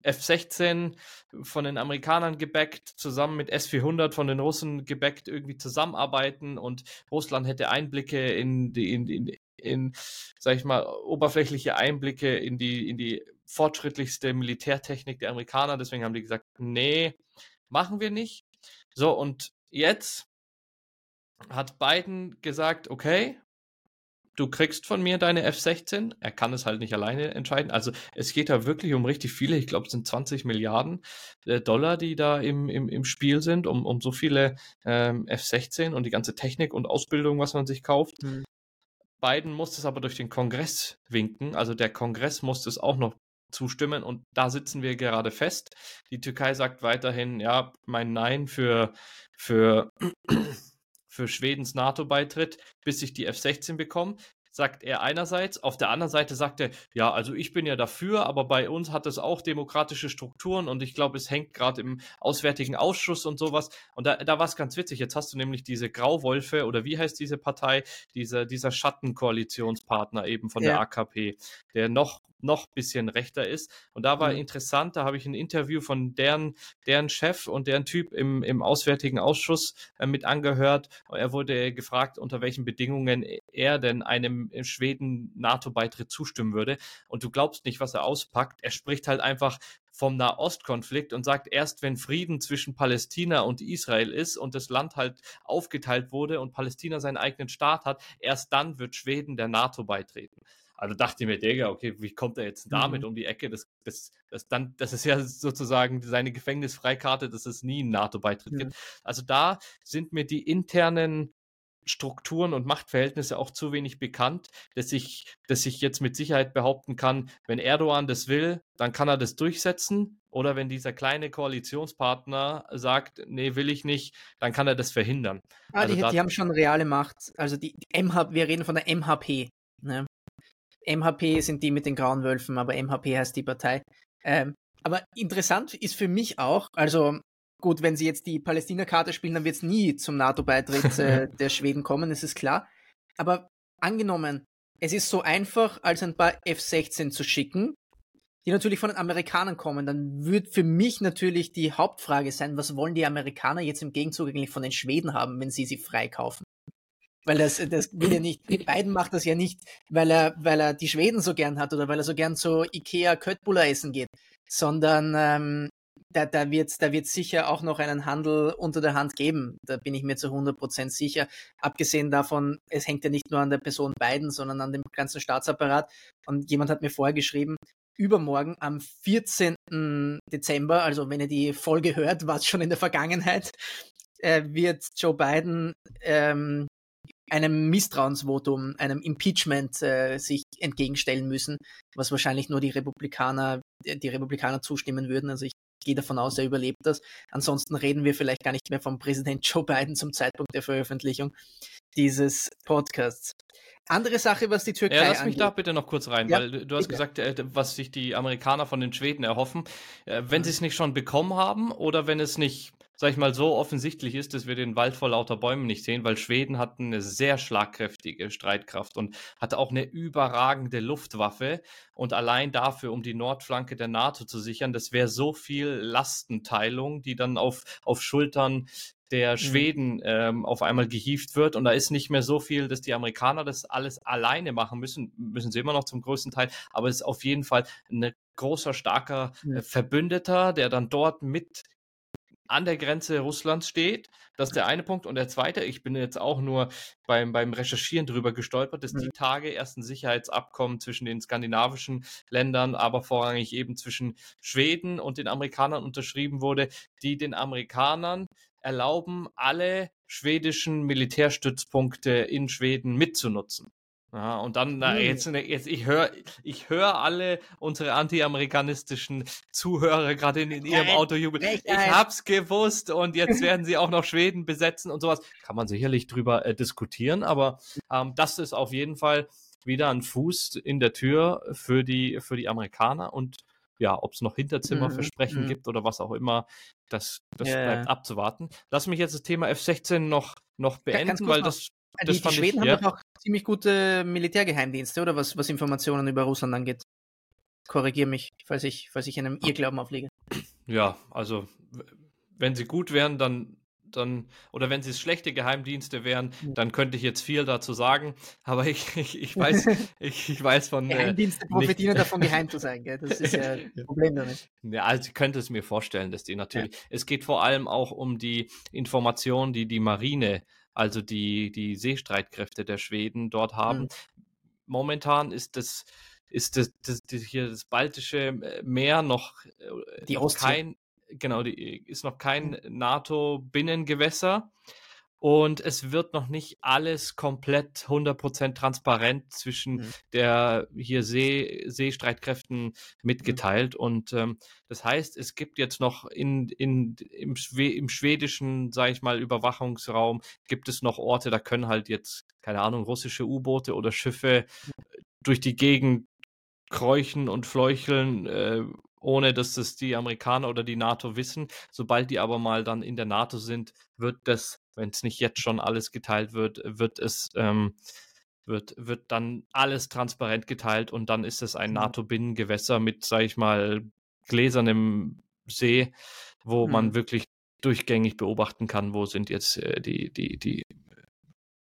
F-16 von den Amerikanern gebackt, zusammen mit S-400 von den Russen gebackt irgendwie zusammenarbeiten und Russland hätte Einblicke in, die, in, in, in, sag ich mal, oberflächliche Einblicke in die, in die fortschrittlichste Militärtechnik der Amerikaner. Deswegen haben die gesagt, nee, machen wir nicht. So, und jetzt hat Biden gesagt, okay, du kriegst von mir deine F-16. Er kann es halt nicht alleine entscheiden. Also es geht da wirklich um richtig viele. Ich glaube, es sind 20 Milliarden äh, Dollar, die da im, im, im Spiel sind, um, um so viele ähm, F-16 und die ganze Technik und Ausbildung, was man sich kauft. Mhm. Biden muss es aber durch den Kongress winken. Also der Kongress muss es auch noch zustimmen und da sitzen wir gerade fest. Die Türkei sagt weiterhin, ja, mein Nein für, für für Schwedens NATO-Beitritt, bis ich die F-16 bekomme sagt er einerseits. Auf der anderen Seite sagt er, ja, also ich bin ja dafür, aber bei uns hat es auch demokratische Strukturen und ich glaube, es hängt gerade im Auswärtigen Ausschuss und sowas. Und da, da war es ganz witzig. Jetzt hast du nämlich diese Grauwolfe oder wie heißt diese Partei? Dieser, dieser Schattenkoalitionspartner eben von ja. der AKP, der noch noch bisschen rechter ist. Und da war mhm. interessant, da habe ich ein Interview von deren, deren Chef und deren Typ im, im Auswärtigen Ausschuss äh, mit angehört. Er wurde gefragt, unter welchen Bedingungen er denn einem Schweden NATO-Beitritt zustimmen würde. Und du glaubst nicht, was er auspackt. Er spricht halt einfach vom Nahostkonflikt und sagt, erst wenn Frieden zwischen Palästina und Israel ist und das Land halt aufgeteilt wurde und Palästina seinen eigenen Staat hat, erst dann wird Schweden der NATO beitreten. Also dachte ich mir, Digga, okay, wie kommt er jetzt damit mhm. um die Ecke? Das, das, das, dann, das ist ja sozusagen seine Gefängnisfreikarte, dass es nie einen NATO-Beitritt mhm. gibt. Also da sind mir die internen Strukturen und Machtverhältnisse auch zu wenig bekannt, dass ich, dass ich jetzt mit Sicherheit behaupten kann, wenn Erdogan das will, dann kann er das durchsetzen. Oder wenn dieser kleine Koalitionspartner sagt, nee, will ich nicht, dann kann er das verhindern. Ah, also die, die, haben schon reale Macht. Also die, die MH, wir reden von der MHP. Ne? MHP sind die mit den grauen Wölfen, aber MHP heißt die Partei. Ähm, aber interessant ist für mich auch, also Gut, wenn sie jetzt die Palästina-Karte spielen, dann wird es nie zum NATO-Beitritt äh, der Schweden kommen, das ist klar. Aber angenommen, es ist so einfach, als ein paar F-16 zu schicken, die natürlich von den Amerikanern kommen, dann wird für mich natürlich die Hauptfrage sein, was wollen die Amerikaner jetzt im Gegenzug eigentlich von den Schweden haben, wenn sie sie freikaufen? Weil das, das will ja nicht, Biden macht das ja nicht, weil er, weil er die Schweden so gern hat oder weil er so gern zu Ikea Köttbullar essen geht, sondern ähm, da, da wird da wird sicher auch noch einen Handel unter der Hand geben. Da bin ich mir zu 100% sicher. Abgesehen davon, es hängt ja nicht nur an der Person Biden, sondern an dem ganzen Staatsapparat. Und jemand hat mir vorgeschrieben, übermorgen am 14. Dezember, also wenn ihr die Folge hört, war es schon in der Vergangenheit, äh, wird Joe Biden ähm, einem Misstrauensvotum, einem Impeachment äh, sich entgegenstellen müssen, was wahrscheinlich nur die Republikaner, die Republikaner zustimmen würden. Also ich gehe davon aus, er überlebt das. Ansonsten reden wir vielleicht gar nicht mehr vom Präsident Joe Biden zum Zeitpunkt der Veröffentlichung dieses Podcasts. Andere Sache, was die Türkei. Ja, lass mich angeht. da bitte noch kurz rein, ja, weil du hast bitte. gesagt, äh, was sich die Amerikaner von den Schweden erhoffen. Äh, wenn mhm. sie es nicht schon bekommen haben oder wenn es nicht sag ich mal, so offensichtlich ist, dass wir den Wald vor lauter Bäumen nicht sehen, weil Schweden hat eine sehr schlagkräftige Streitkraft und hat auch eine überragende Luftwaffe. Und allein dafür, um die Nordflanke der NATO zu sichern, das wäre so viel Lastenteilung, die dann auf, auf Schultern der mhm. Schweden mhm. ähm, auf einmal gehievt wird und da ist nicht mehr so viel, dass die Amerikaner das alles alleine machen müssen, müssen sie immer noch zum größten Teil, aber es ist auf jeden Fall ein großer, starker äh, Verbündeter, der dann dort mit an der Grenze Russlands steht. Das ist der eine Punkt. Und der zweite, ich bin jetzt auch nur beim, beim Recherchieren drüber gestolpert, dass die mhm. Tage erst ein Sicherheitsabkommen zwischen den skandinavischen Ländern, aber vorrangig eben zwischen Schweden und den Amerikanern unterschrieben wurde, die den Amerikanern erlauben, alle schwedischen Militärstützpunkte in Schweden mitzunutzen. Ja, und dann, na, jetzt, jetzt, ich höre ich hör alle unsere anti-amerikanistischen Zuhörer gerade in, in ihrem Auto jubeln. Ich hab's gewusst und jetzt werden sie auch noch Schweden besetzen und sowas. Kann man sicherlich drüber äh, diskutieren, aber ähm, das ist auf jeden Fall wieder ein Fuß in der Tür für die, für die Amerikaner und ja, ob es noch Hinterzimmerversprechen mhm. gibt oder was auch immer, das, das yeah. bleibt abzuwarten. Lass mich jetzt das Thema F16 noch, noch beenden, weil das die, die Schweden ich, haben ja. doch auch ziemlich gute Militärgeheimdienste, oder was, was Informationen über Russland angeht. Korrigiere mich, falls ich, falls ich einem Irrglauben auflege. Ja, also wenn sie gut wären, dann dann, oder wenn es schlechte Geheimdienste wären, dann könnte ich jetzt viel dazu sagen, aber ich, ich, ich weiß, ich, ich weiß von. Äh, Geheimdienste profitieren nicht. davon, geheim zu sein, gell? Das ist ja das Problem damit. Ja, also ich könnte es mir vorstellen, dass die natürlich. Ja. Es geht vor allem auch um die Informationen, die die Marine, also die, die Seestreitkräfte der Schweden dort haben. Mhm. Momentan ist das ist das, das, das, hier das Baltische Meer noch die Ostsee. kein genau, die ist noch kein mhm. NATO-Binnengewässer. Und es wird noch nicht alles komplett 100% transparent zwischen mhm. der hier See, Seestreitkräften mhm. mitgeteilt. Mhm. Und ähm, das heißt, es gibt jetzt noch in, in, im, im schwedischen, sage ich mal, Überwachungsraum, gibt es noch Orte, da können halt jetzt, keine Ahnung, russische U-Boote oder Schiffe mhm. durch die Gegend kräuchen und fleucheln, äh, ohne dass das die Amerikaner oder die NATO wissen. Sobald die aber mal dann in der NATO sind, wird das, wenn es nicht jetzt schon alles geteilt wird, wird es ähm, wird, wird dann alles transparent geteilt und dann ist es ein mhm. NATO-Binnengewässer mit, sag ich mal, gläsernem See, wo mhm. man wirklich durchgängig beobachten kann, wo sind jetzt äh, die, die, die,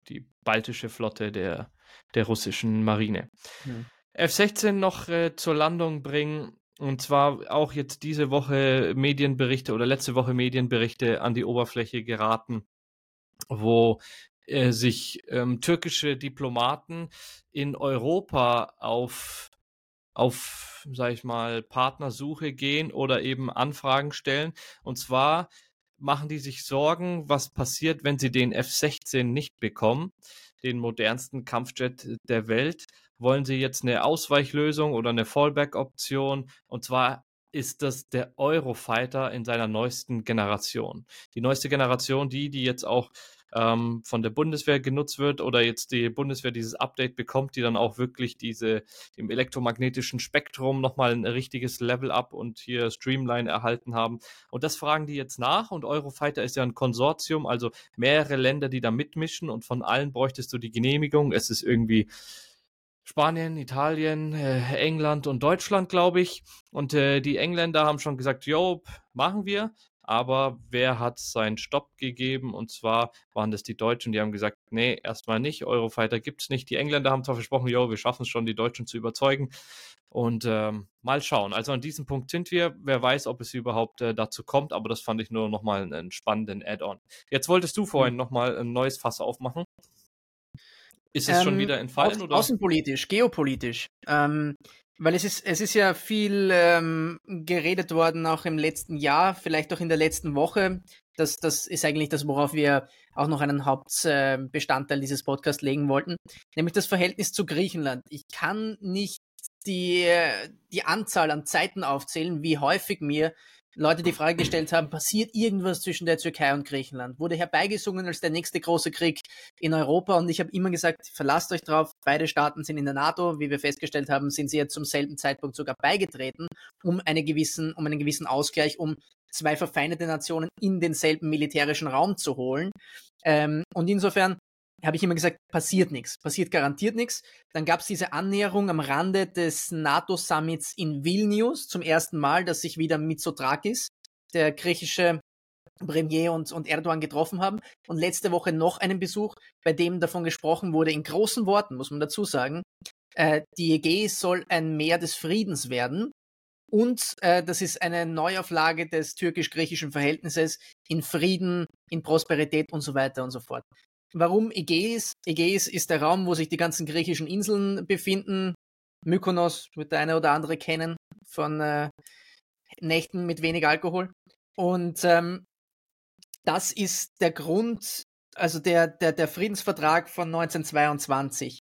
die baltische Flotte der, der russischen Marine. Mhm. F-16 noch äh, zur Landung bringen, und zwar auch jetzt diese Woche Medienberichte oder letzte Woche Medienberichte an die Oberfläche geraten, wo äh, sich ähm, türkische Diplomaten in Europa auf auf, sag ich mal, Partnersuche gehen oder eben Anfragen stellen. Und zwar machen die sich Sorgen, was passiert, wenn sie den F-16 nicht bekommen, den modernsten Kampfjet der Welt wollen sie jetzt eine Ausweichlösung oder eine Fallback-Option. Und zwar ist das der Eurofighter in seiner neuesten Generation. Die neueste Generation, die, die jetzt auch ähm, von der Bundeswehr genutzt wird oder jetzt die Bundeswehr dieses Update bekommt, die dann auch wirklich diese im elektromagnetischen Spektrum nochmal ein richtiges Level-Up und hier Streamline erhalten haben. Und das fragen die jetzt nach und Eurofighter ist ja ein Konsortium, also mehrere Länder, die da mitmischen und von allen bräuchtest du die Genehmigung. Es ist irgendwie Spanien, Italien, äh, England und Deutschland, glaube ich. Und äh, die Engländer haben schon gesagt, jo, machen wir. Aber wer hat seinen Stopp gegeben? Und zwar waren das die Deutschen, die haben gesagt, nee, erstmal nicht, Eurofighter gibt es nicht. Die Engländer haben zwar versprochen, jo, wir schaffen es schon, die Deutschen zu überzeugen. Und ähm, mal schauen. Also an diesem Punkt sind wir. Wer weiß, ob es überhaupt äh, dazu kommt, aber das fand ich nur nochmal einen spannenden Add-on. Jetzt wolltest du vorhin nochmal ein neues Fass aufmachen. Ist es ähm, schon wieder entfallen? Au oder? Außenpolitisch, geopolitisch. Ähm, weil es ist, es ist ja viel ähm, geredet worden, auch im letzten Jahr, vielleicht auch in der letzten Woche. Das, das ist eigentlich das, worauf wir auch noch einen Hauptbestandteil dieses Podcasts legen wollten, nämlich das Verhältnis zu Griechenland. Ich kann nicht die, die Anzahl an Zeiten aufzählen, wie häufig mir Leute die Frage gestellt haben, passiert irgendwas zwischen der Türkei und Griechenland? Wurde herbeigesungen als der nächste große Krieg in Europa und ich habe immer gesagt, verlasst euch drauf, beide Staaten sind in der NATO, wie wir festgestellt haben, sind sie jetzt zum selben Zeitpunkt sogar beigetreten, um, eine gewissen, um einen gewissen Ausgleich, um zwei verfeindete Nationen in denselben militärischen Raum zu holen. Ähm, und insofern habe ich immer gesagt, passiert nichts, passiert garantiert nichts. Dann gab es diese Annäherung am Rande des NATO-Summits in Vilnius zum ersten Mal, dass sich wieder Mitsotakis, der griechische Premier und, und Erdogan getroffen haben. Und letzte Woche noch einen Besuch, bei dem davon gesprochen wurde, in großen Worten, muss man dazu sagen, äh, die Ägäis soll ein Meer des Friedens werden. Und äh, das ist eine Neuauflage des türkisch-griechischen Verhältnisses in Frieden, in Prosperität und so weiter und so fort. Warum Ägäis? Ägäis ist der Raum, wo sich die ganzen griechischen Inseln befinden. Mykonos wird der eine oder andere kennen von äh, Nächten mit wenig Alkohol. Und ähm, das ist der Grund, also der, der, der Friedensvertrag von 1922.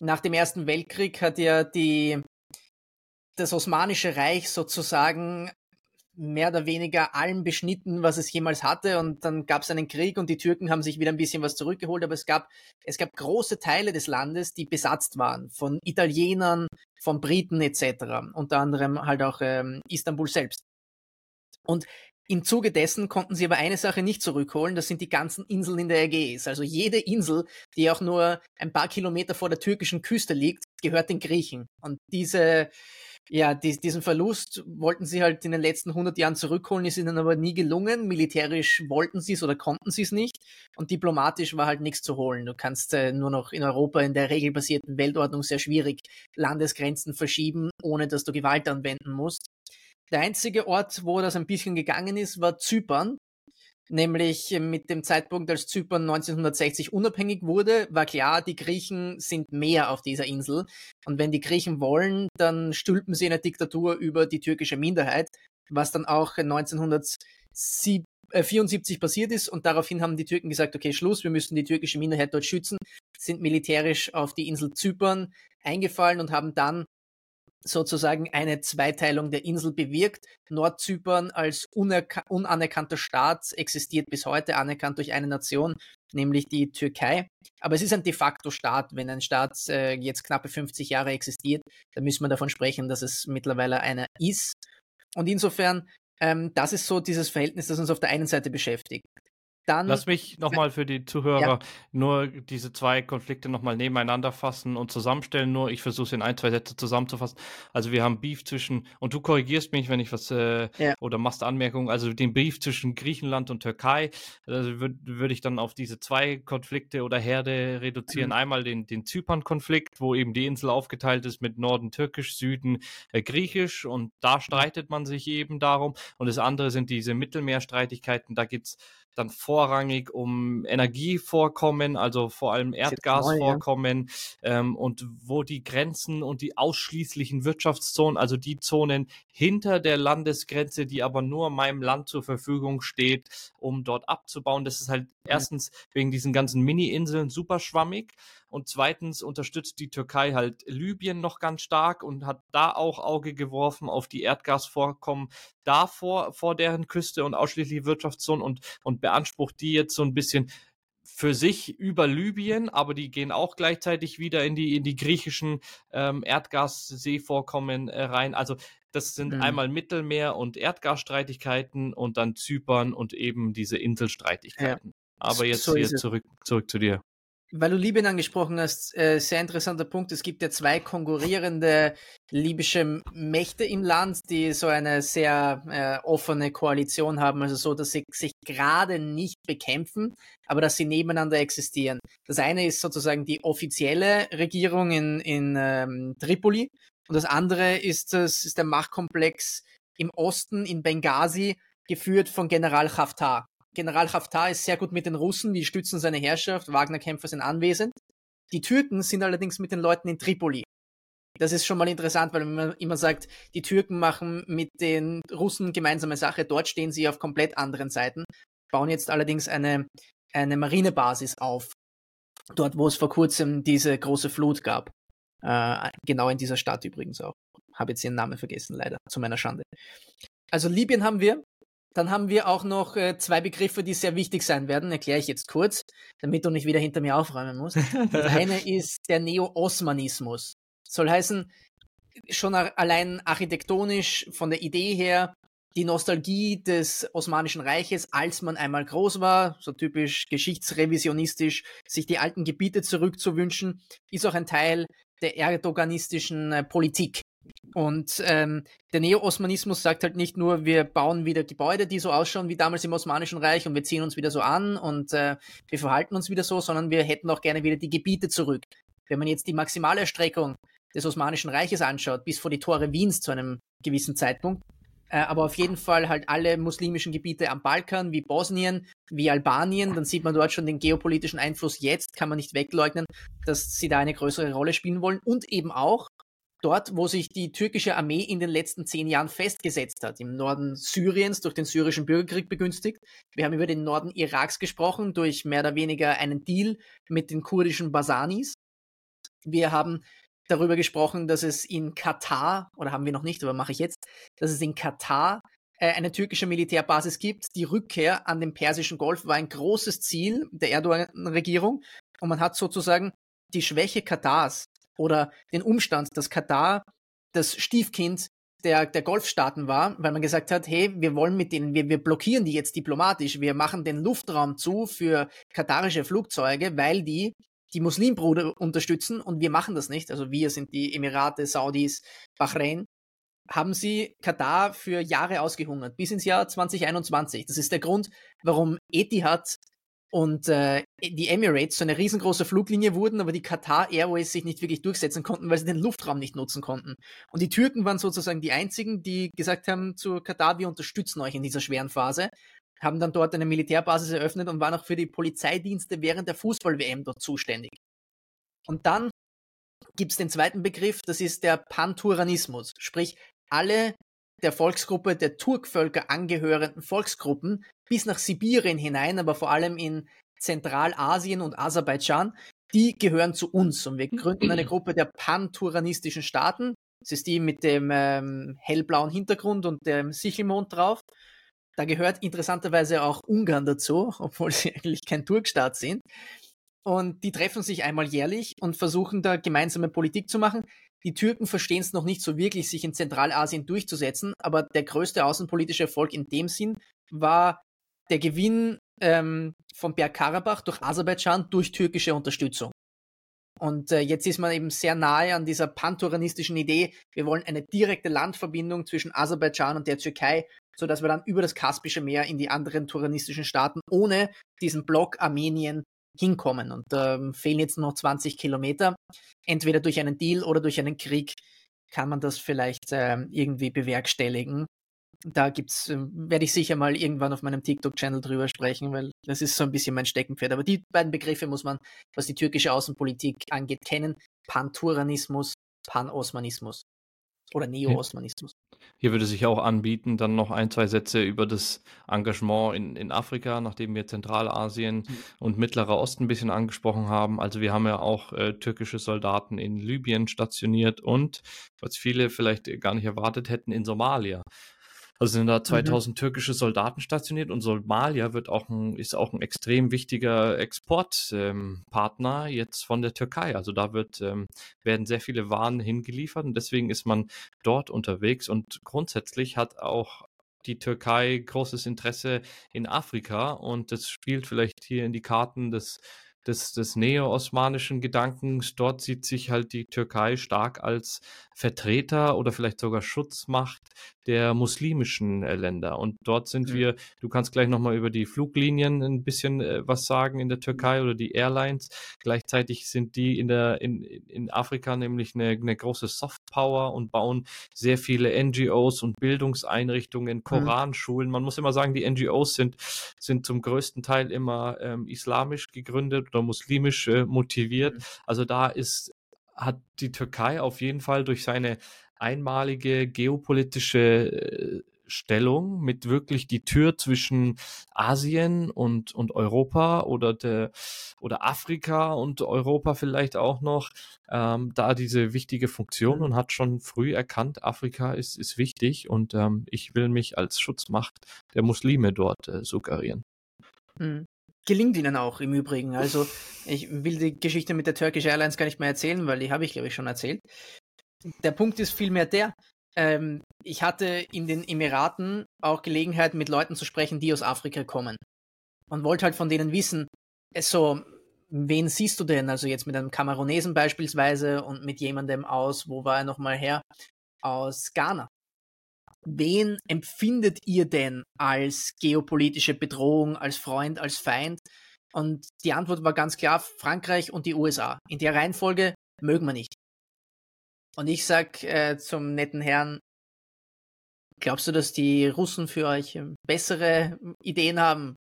Nach dem Ersten Weltkrieg hat ja die, das Osmanische Reich sozusagen mehr oder weniger allem beschnitten, was es jemals hatte. Und dann gab es einen Krieg und die Türken haben sich wieder ein bisschen was zurückgeholt. Aber es gab, es gab große Teile des Landes, die besetzt waren von Italienern, von Briten etc. Unter anderem halt auch ähm, Istanbul selbst. Und im Zuge dessen konnten sie aber eine Sache nicht zurückholen, das sind die ganzen Inseln in der Ägäis. Also jede Insel, die auch nur ein paar Kilometer vor der türkischen Küste liegt, gehört den Griechen. Und diese, ja, die, diesen Verlust wollten sie halt in den letzten 100 Jahren zurückholen, ist ihnen aber nie gelungen. Militärisch wollten sie es oder konnten sie es nicht und diplomatisch war halt nichts zu holen. Du kannst äh, nur noch in Europa in der regelbasierten Weltordnung sehr schwierig Landesgrenzen verschieben, ohne dass du Gewalt anwenden musst. Der einzige Ort, wo das ein bisschen gegangen ist, war Zypern. Nämlich mit dem Zeitpunkt, als Zypern 1960 unabhängig wurde, war klar, die Griechen sind mehr auf dieser Insel. Und wenn die Griechen wollen, dann stülpen sie eine Diktatur über die türkische Minderheit, was dann auch 1974 passiert ist. Und daraufhin haben die Türken gesagt, okay, Schluss, wir müssen die türkische Minderheit dort schützen, sind militärisch auf die Insel Zypern eingefallen und haben dann sozusagen eine Zweiteilung der Insel bewirkt. Nordzypern als unanerkannter Staat existiert bis heute, anerkannt durch eine Nation, nämlich die Türkei. Aber es ist ein de facto Staat. Wenn ein Staat äh, jetzt knappe 50 Jahre existiert, dann müssen wir davon sprechen, dass es mittlerweile einer ist. Und insofern, ähm, das ist so dieses Verhältnis, das uns auf der einen Seite beschäftigt. Dann, Lass mich nochmal für die Zuhörer ja. nur diese zwei Konflikte nochmal nebeneinander fassen und zusammenstellen. Nur ich versuche es in ein, zwei Sätze zusammenzufassen. Also wir haben Beef zwischen, und du korrigierst mich, wenn ich was äh, ja. oder machst Anmerkungen, also den Beef zwischen Griechenland und Türkei, also würde würd ich dann auf diese zwei Konflikte oder Herde reduzieren. Mhm. Einmal den, den Zypern-Konflikt, wo eben die Insel aufgeteilt ist mit Norden türkisch, Süden äh, griechisch und da mhm. streitet man sich eben darum. Und das andere sind diese Mittelmeerstreitigkeiten, da gibt es dann vorrangig um Energievorkommen, also vor allem Erdgasvorkommen ja. ähm, und wo die Grenzen und die ausschließlichen Wirtschaftszonen, also die Zonen hinter der Landesgrenze, die aber nur meinem Land zur Verfügung steht, um dort abzubauen. Das ist halt erstens wegen diesen ganzen Mini-Inseln super schwammig und zweitens unterstützt die Türkei halt Libyen noch ganz stark und hat da auch Auge geworfen auf die Erdgasvorkommen davor, vor deren Küste und ausschließlich Wirtschaftszone und, und beansprucht die jetzt so ein bisschen für sich über Libyen, aber die gehen auch gleichzeitig wieder in die, in die griechischen ähm, Erdgasseevorkommen äh, rein. Also das sind mhm. einmal Mittelmeer- und Erdgasstreitigkeiten und dann Zypern und eben diese Inselstreitigkeiten. Ja. Aber jetzt so hier zurück, zurück zu dir. Weil du Libyen angesprochen hast, äh, sehr interessanter Punkt. Es gibt ja zwei konkurrierende libysche Mächte im Land, die so eine sehr äh, offene Koalition haben, also so, dass sie sich gerade nicht bekämpfen, aber dass sie nebeneinander existieren. Das eine ist sozusagen die offizielle Regierung in, in ähm, Tripoli und das andere ist, das ist der Machtkomplex im Osten in Benghazi, geführt von General Haftar. General Haftar ist sehr gut mit den Russen, die stützen seine Herrschaft, Wagner-Kämpfer sind anwesend. Die Türken sind allerdings mit den Leuten in Tripoli. Das ist schon mal interessant, weil man immer sagt, die Türken machen mit den Russen gemeinsame Sache, dort stehen sie auf komplett anderen Seiten, bauen jetzt allerdings eine, eine Marinebasis auf, dort wo es vor kurzem diese große Flut gab. Äh, genau in dieser Stadt übrigens auch. Habe jetzt ihren Namen vergessen, leider, zu meiner Schande. Also Libyen haben wir, dann haben wir auch noch äh, zwei Begriffe, die sehr wichtig sein werden. Erkläre ich jetzt kurz, damit du nicht wieder hinter mir aufräumen musst. Das eine ist der Neo-Osmanismus. Soll heißen, schon allein architektonisch von der Idee her die Nostalgie des Osmanischen Reiches, als man einmal groß war, so typisch geschichtsrevisionistisch, sich die alten Gebiete zurückzuwünschen, ist auch ein Teil der erdoganistischen äh, Politik. Und ähm, der Neo-Osmanismus sagt halt nicht nur, wir bauen wieder Gebäude, die so ausschauen wie damals im Osmanischen Reich und wir ziehen uns wieder so an und äh, wir verhalten uns wieder so, sondern wir hätten auch gerne wieder die Gebiete zurück. Wenn man jetzt die Maximalerstreckung des Osmanischen Reiches anschaut, bis vor die Tore Wiens zu einem gewissen Zeitpunkt, äh, aber auf jeden Fall halt alle muslimischen Gebiete am Balkan, wie Bosnien, wie Albanien, dann sieht man dort schon den geopolitischen Einfluss jetzt, kann man nicht wegleugnen, dass sie da eine größere Rolle spielen wollen und eben auch dort, wo sich die türkische Armee in den letzten zehn Jahren festgesetzt hat, im Norden Syriens durch den syrischen Bürgerkrieg begünstigt. Wir haben über den Norden Iraks gesprochen, durch mehr oder weniger einen Deal mit den kurdischen Basanis. Wir haben darüber gesprochen, dass es in Katar, oder haben wir noch nicht, aber mache ich jetzt, dass es in Katar äh, eine türkische Militärbasis gibt. Die Rückkehr an den Persischen Golf war ein großes Ziel der Erdogan-Regierung und man hat sozusagen die Schwäche Katars oder den Umstand, dass Katar das Stiefkind der, der Golfstaaten war, weil man gesagt hat, hey, wir wollen mit denen, wir, wir blockieren die jetzt diplomatisch, wir machen den Luftraum zu für katarische Flugzeuge, weil die die Muslimbruder unterstützen und wir machen das nicht. Also wir sind die Emirate, Saudis, Bahrain. haben sie Katar für Jahre ausgehungert, bis ins Jahr 2021. Das ist der Grund, warum Etihad und äh, die Emirates so eine riesengroße Fluglinie wurden, aber die Qatar Airways sich nicht wirklich durchsetzen konnten, weil sie den Luftraum nicht nutzen konnten. Und die Türken waren sozusagen die einzigen, die gesagt haben zu Katar, wir unterstützen euch in dieser schweren Phase, haben dann dort eine Militärbasis eröffnet und waren auch für die Polizeidienste während der Fußball-WM dort zuständig. Und dann gibt es den zweiten Begriff, das ist der Panturanismus, sprich alle der Volksgruppe der Turkvölker angehörenden Volksgruppen bis nach Sibirien hinein, aber vor allem in Zentralasien und Aserbaidschan, die gehören zu uns und wir gründen eine Gruppe der panturanistischen Staaten. Das ist die mit dem ähm, hellblauen Hintergrund und dem Sichelmond drauf. Da gehört interessanterweise auch Ungarn dazu, obwohl sie eigentlich kein Turkstaat sind. Und die treffen sich einmal jährlich und versuchen da gemeinsame Politik zu machen. Die Türken verstehen es noch nicht so wirklich, sich in Zentralasien durchzusetzen, aber der größte außenpolitische Erfolg in dem Sinn war der Gewinn ähm, von Bergkarabach durch Aserbaidschan durch türkische Unterstützung. Und äh, jetzt ist man eben sehr nahe an dieser panturanistischen Idee, wir wollen eine direkte Landverbindung zwischen Aserbaidschan und der Türkei, sodass wir dann über das Kaspische Meer in die anderen turanistischen Staaten ohne diesen Block Armenien hinkommen. Und ähm, fehlen jetzt noch 20 Kilometer. Entweder durch einen Deal oder durch einen Krieg kann man das vielleicht ähm, irgendwie bewerkstelligen. Da gibt's, äh, werde ich sicher mal irgendwann auf meinem TikTok-Channel drüber sprechen, weil das ist so ein bisschen mein Steckenpferd. Aber die beiden Begriffe muss man, was die türkische Außenpolitik angeht, kennen. Panturanismus, Panosmanismus oder Neo-Osmanismus. Hier würde sich auch anbieten, dann noch ein, zwei Sätze über das Engagement in, in Afrika, nachdem wir Zentralasien mhm. und Mittlerer Osten ein bisschen angesprochen haben. Also wir haben ja auch äh, türkische Soldaten in Libyen stationiert und, was viele vielleicht gar nicht erwartet hätten, in Somalia. Also sind da 2000 mhm. türkische Soldaten stationiert und Somalia wird auch ein, ist auch ein extrem wichtiger Exportpartner ähm, jetzt von der Türkei. Also da wird, ähm, werden sehr viele Waren hingeliefert und deswegen ist man dort unterwegs und grundsätzlich hat auch die Türkei großes Interesse in Afrika und das spielt vielleicht hier in die Karten des des, des neo-osmanischen Gedankens. Dort sieht sich halt die Türkei stark als Vertreter oder vielleicht sogar Schutzmacht der muslimischen äh, Länder. Und dort sind mhm. wir, du kannst gleich nochmal über die Fluglinien ein bisschen äh, was sagen in der Türkei oder die Airlines. Gleichzeitig sind die in der, in, in Afrika nämlich eine, eine große Softpower und bauen sehr viele NGOs und Bildungseinrichtungen, mhm. Koranschulen. Man muss immer sagen, die NGOs sind, sind zum größten Teil immer ähm, islamisch gegründet oder muslimisch äh, motiviert. Mhm. Also da ist hat die Türkei auf jeden Fall durch seine einmalige geopolitische äh, Stellung mit wirklich die Tür zwischen Asien und, und Europa oder, der, oder Afrika und Europa vielleicht auch noch, ähm, da diese wichtige Funktion mhm. und hat schon früh erkannt, Afrika ist, ist wichtig und ähm, ich will mich als Schutzmacht der Muslime dort äh, suggerieren. Mhm gelingt ihnen auch im Übrigen. Also ich will die Geschichte mit der Turkish Airlines gar nicht mehr erzählen, weil die habe ich, glaube ich, schon erzählt. Der Punkt ist vielmehr der, ähm, ich hatte in den Emiraten auch Gelegenheit, mit Leuten zu sprechen, die aus Afrika kommen. Und wollte halt von denen wissen, so, wen siehst du denn? Also jetzt mit einem Kamerunesen beispielsweise und mit jemandem aus, wo war er nochmal her? Aus Ghana wen empfindet ihr denn als geopolitische Bedrohung, als Freund, als Feind? Und die Antwort war ganz klar, Frankreich und die USA. In der Reihenfolge mögen wir nicht. Und ich sag äh, zum netten Herrn, glaubst du, dass die Russen für euch bessere Ideen haben?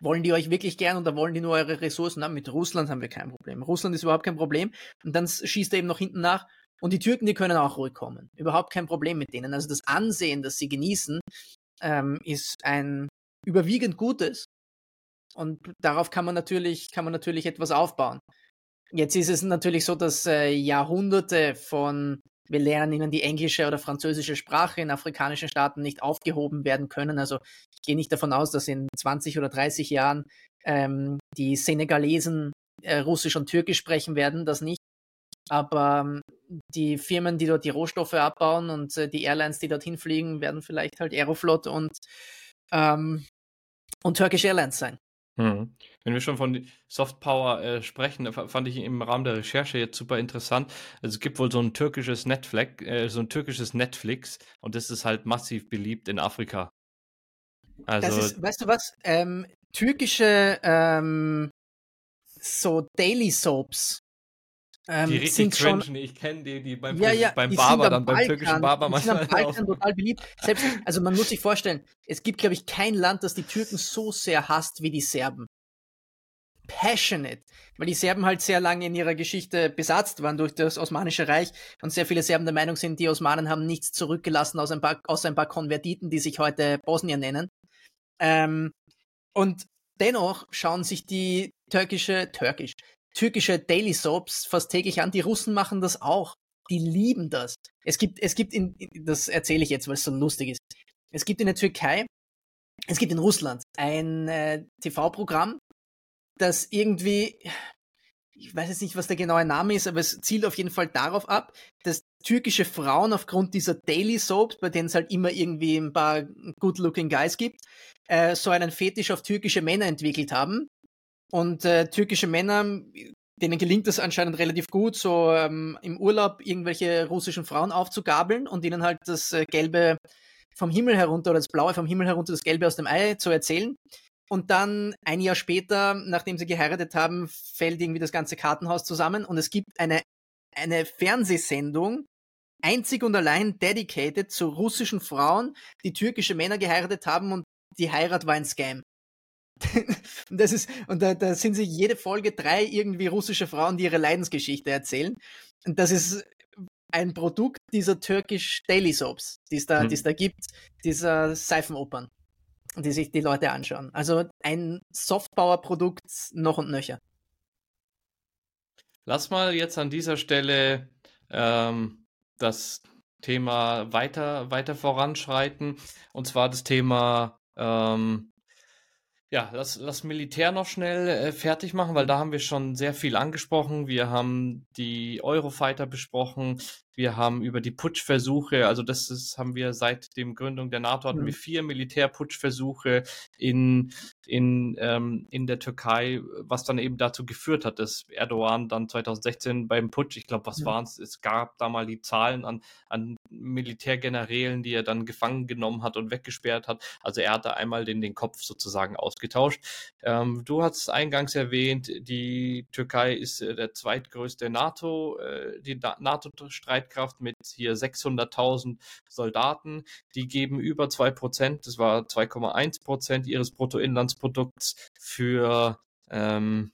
Wollen die euch wirklich gern oder wollen die nur eure Ressourcen? Na, mit Russland haben wir kein Problem. Russland ist überhaupt kein Problem. Und dann schießt er eben noch hinten nach, und die Türken, die können auch ruhig kommen. Überhaupt kein Problem mit denen. Also das Ansehen, das sie genießen, ähm, ist ein überwiegend gutes. Und darauf kann man natürlich, kann man natürlich etwas aufbauen. Jetzt ist es natürlich so, dass äh, Jahrhunderte von wir lernen ihnen die englische oder französische Sprache in afrikanischen Staaten nicht aufgehoben werden können. Also ich gehe nicht davon aus, dass in 20 oder 30 Jahren ähm, die Senegalesen äh, Russisch und Türkisch sprechen werden, das nicht. Aber ähm, die Firmen, die dort die Rohstoffe abbauen und äh, die Airlines, die dorthin fliegen, werden vielleicht halt Aeroflot und, ähm, und Turkish Airlines sein. Hm. Wenn wir schon von Soft Power äh, sprechen, fand ich im Rahmen der Recherche jetzt super interessant. Also es gibt wohl so ein türkisches Netflix, äh, so ein türkisches Netflix und das ist halt massiv beliebt in Afrika. Also, das ist, weißt du was? Ähm, türkische ähm, so Daily Soaps ähm, die richtig sind schon, ich kenne die, die beim, ja, ja, beim Barber, dann beim Balkan, türkischen Barber manchmal. Die sind am Balkan total beliebt. Selbst, also man muss sich vorstellen, es gibt, glaube ich, kein Land, das die Türken so sehr hasst wie die Serben. Passionate. Weil die Serben halt sehr lange in ihrer Geschichte besetzt waren durch das Osmanische Reich und sehr viele Serben der Meinung sind, die Osmanen haben nichts zurückgelassen außer ein paar, außer ein paar Konvertiten, die sich heute Bosnien nennen. Ähm, und dennoch schauen sich die türkische, türkisch, türkische Daily Soaps fast täglich an. Die Russen machen das auch. Die lieben das. Es gibt, es gibt in, das erzähle ich jetzt, weil es so lustig ist. Es gibt in der Türkei, es gibt in Russland ein äh, TV-Programm, das irgendwie, ich weiß jetzt nicht, was der genaue Name ist, aber es zielt auf jeden Fall darauf ab, dass türkische Frauen aufgrund dieser Daily Soaps, bei denen es halt immer irgendwie ein paar good-looking Guys gibt, äh, so einen Fetisch auf türkische Männer entwickelt haben und äh, türkische Männer, denen gelingt es anscheinend relativ gut, so ähm, im Urlaub irgendwelche russischen Frauen aufzugabeln und ihnen halt das äh, Gelbe vom Himmel herunter oder das Blaue vom Himmel herunter, das Gelbe aus dem Ei zu erzählen. Und dann ein Jahr später, nachdem sie geheiratet haben, fällt irgendwie das ganze Kartenhaus zusammen und es gibt eine, eine Fernsehsendung, einzig und allein dedicated zu russischen Frauen, die türkische Männer geheiratet haben und die Heirat war ein Scam. und das ist, und da, da sind sich jede Folge drei irgendwie russische Frauen, die ihre Leidensgeschichte erzählen. Und das ist ein Produkt dieser Turkish Daily Soaps, die es da, hm. da gibt, dieser Seifenopern, die sich die Leute anschauen. Also ein Softpower-Produkt noch und nöcher. Lass mal jetzt an dieser Stelle ähm, das Thema weiter, weiter voranschreiten. Und zwar das Thema ähm, ja, lass, lass Militär noch schnell äh, fertig machen, weil da haben wir schon sehr viel angesprochen. Wir haben die Eurofighter besprochen. Wir haben über die Putschversuche, also das ist, haben wir seit dem Gründung der NATO hatten mhm. wir vier Militärputschversuche in, in, ähm, in der Türkei, was dann eben dazu geführt hat, dass Erdogan dann 2016 beim Putsch, ich glaube, was mhm. waren es, es gab da mal die Zahlen an, an Militärgenerälen, die er dann gefangen genommen hat und weggesperrt hat. Also er hatte einmal den, den Kopf sozusagen ausgetauscht. Ähm, du hast eingangs erwähnt, die Türkei ist äh, der zweitgrößte NATO, äh, die NATO-Streit Streitkraft mit hier 600.000 Soldaten. Die geben über 2%, das war 2,1% ihres Bruttoinlandsprodukts für, ähm,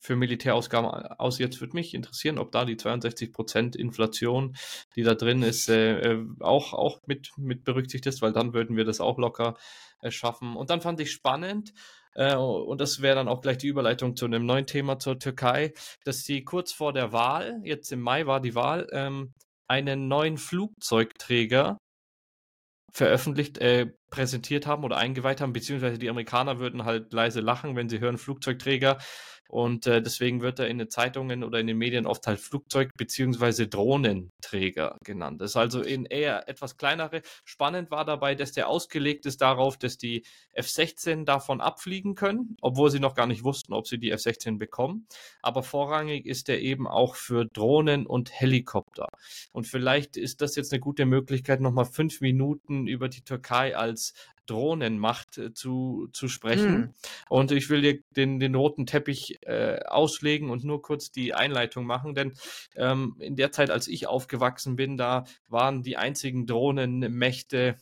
für Militärausgaben aus. Jetzt würde mich interessieren, ob da die 62% Inflation, die da drin ist, äh, äh, auch, auch mit, mit berücksichtigt ist, weil dann würden wir das auch locker äh, schaffen. Und dann fand ich spannend, äh, und das wäre dann auch gleich die Überleitung zu einem neuen Thema zur Türkei, dass sie kurz vor der Wahl, jetzt im Mai war die Wahl, ähm, einen neuen Flugzeugträger veröffentlicht, äh, präsentiert haben oder eingeweiht haben, beziehungsweise die Amerikaner würden halt leise lachen, wenn sie hören Flugzeugträger. Und äh, deswegen wird er in den Zeitungen oder in den Medien oft halt Flugzeug- bzw. Drohnenträger genannt. Das ist also in eher etwas kleinere. Spannend war dabei, dass der ausgelegt ist darauf, dass die F-16 davon abfliegen können, obwohl sie noch gar nicht wussten, ob sie die F-16 bekommen. Aber vorrangig ist er eben auch für Drohnen und Helikopter. Und vielleicht ist das jetzt eine gute Möglichkeit, nochmal fünf Minuten über die Türkei als Drohnenmacht äh, zu, zu sprechen. Mhm. Und ich will dir den, den roten Teppich äh, auslegen und nur kurz die Einleitung machen, denn ähm, in der Zeit, als ich aufgewachsen bin, da waren die einzigen Drohnenmächte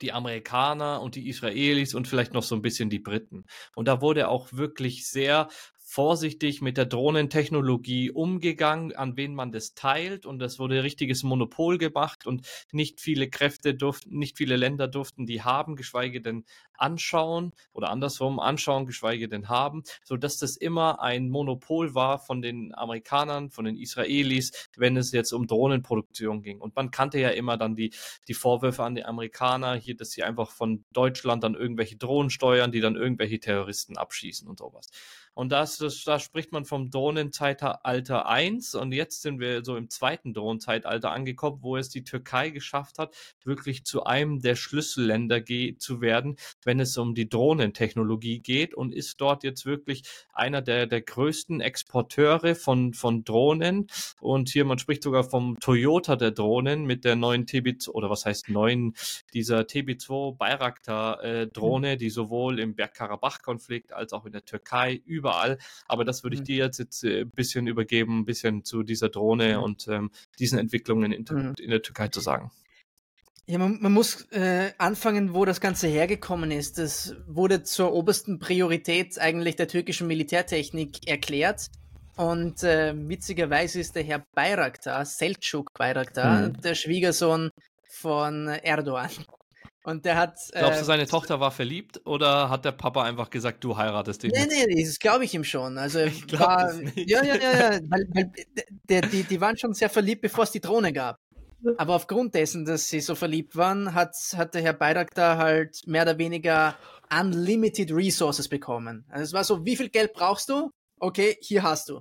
die Amerikaner und die Israelis und vielleicht noch so ein bisschen die Briten. Und da wurde auch wirklich sehr vorsichtig mit der Drohnentechnologie umgegangen, an wen man das teilt und es wurde richtiges Monopol gemacht und nicht viele Kräfte durften, nicht viele Länder durften die haben, geschweige denn anschauen oder andersrum anschauen, geschweige denn haben, so dass das immer ein Monopol war von den Amerikanern, von den Israelis, wenn es jetzt um Drohnenproduktion ging. Und man kannte ja immer dann die, die Vorwürfe an die Amerikaner hier, dass sie einfach von Deutschland dann irgendwelche Drohnen steuern, die dann irgendwelche Terroristen abschießen und sowas. Und das, das, da spricht man vom Drohnenzeitalter 1 und jetzt sind wir so im zweiten Drohnenzeitalter angekommen, wo es die Türkei geschafft hat, wirklich zu einem der Schlüsselländer zu werden, wenn es um die Drohnentechnologie geht. Und ist dort jetzt wirklich einer der, der größten Exporteure von, von Drohnen. Und hier, man spricht sogar vom Toyota der Drohnen mit der neuen TB2, oder was heißt neuen, dieser TB2 Bayraktar äh, Drohne, die sowohl im Bergkarabach-Konflikt als auch in der Türkei, überall. Aber das würde ich mhm. dir jetzt, jetzt äh, ein bisschen übergeben, ein bisschen zu dieser Drohne mhm. und ähm, diesen Entwicklungen in, mhm. in, der Türkei zu sagen. Ja, man, man muss äh, anfangen, wo das Ganze hergekommen ist. Das wurde zur obersten Priorität eigentlich der türkischen Militärtechnik erklärt. Und äh, witzigerweise ist der Herr Bayraktar, Selçuk Bayraktar, mhm. der Schwiegersohn von Erdogan. Und der hat. Glaubst du, äh, seine Tochter war verliebt oder hat der Papa einfach gesagt, du heiratest den? Nee, jetzt? nee, das glaube ich ihm schon. Also ich war, ja, ja, ja, ja, weil, weil der, die, die waren schon sehr verliebt, bevor es die Drohne gab. Aber aufgrund dessen, dass sie so verliebt waren, hat, hat der Herr Bayraktar halt mehr oder weniger unlimited Resources bekommen. Also es war so, wie viel Geld brauchst du? Okay, hier hast du.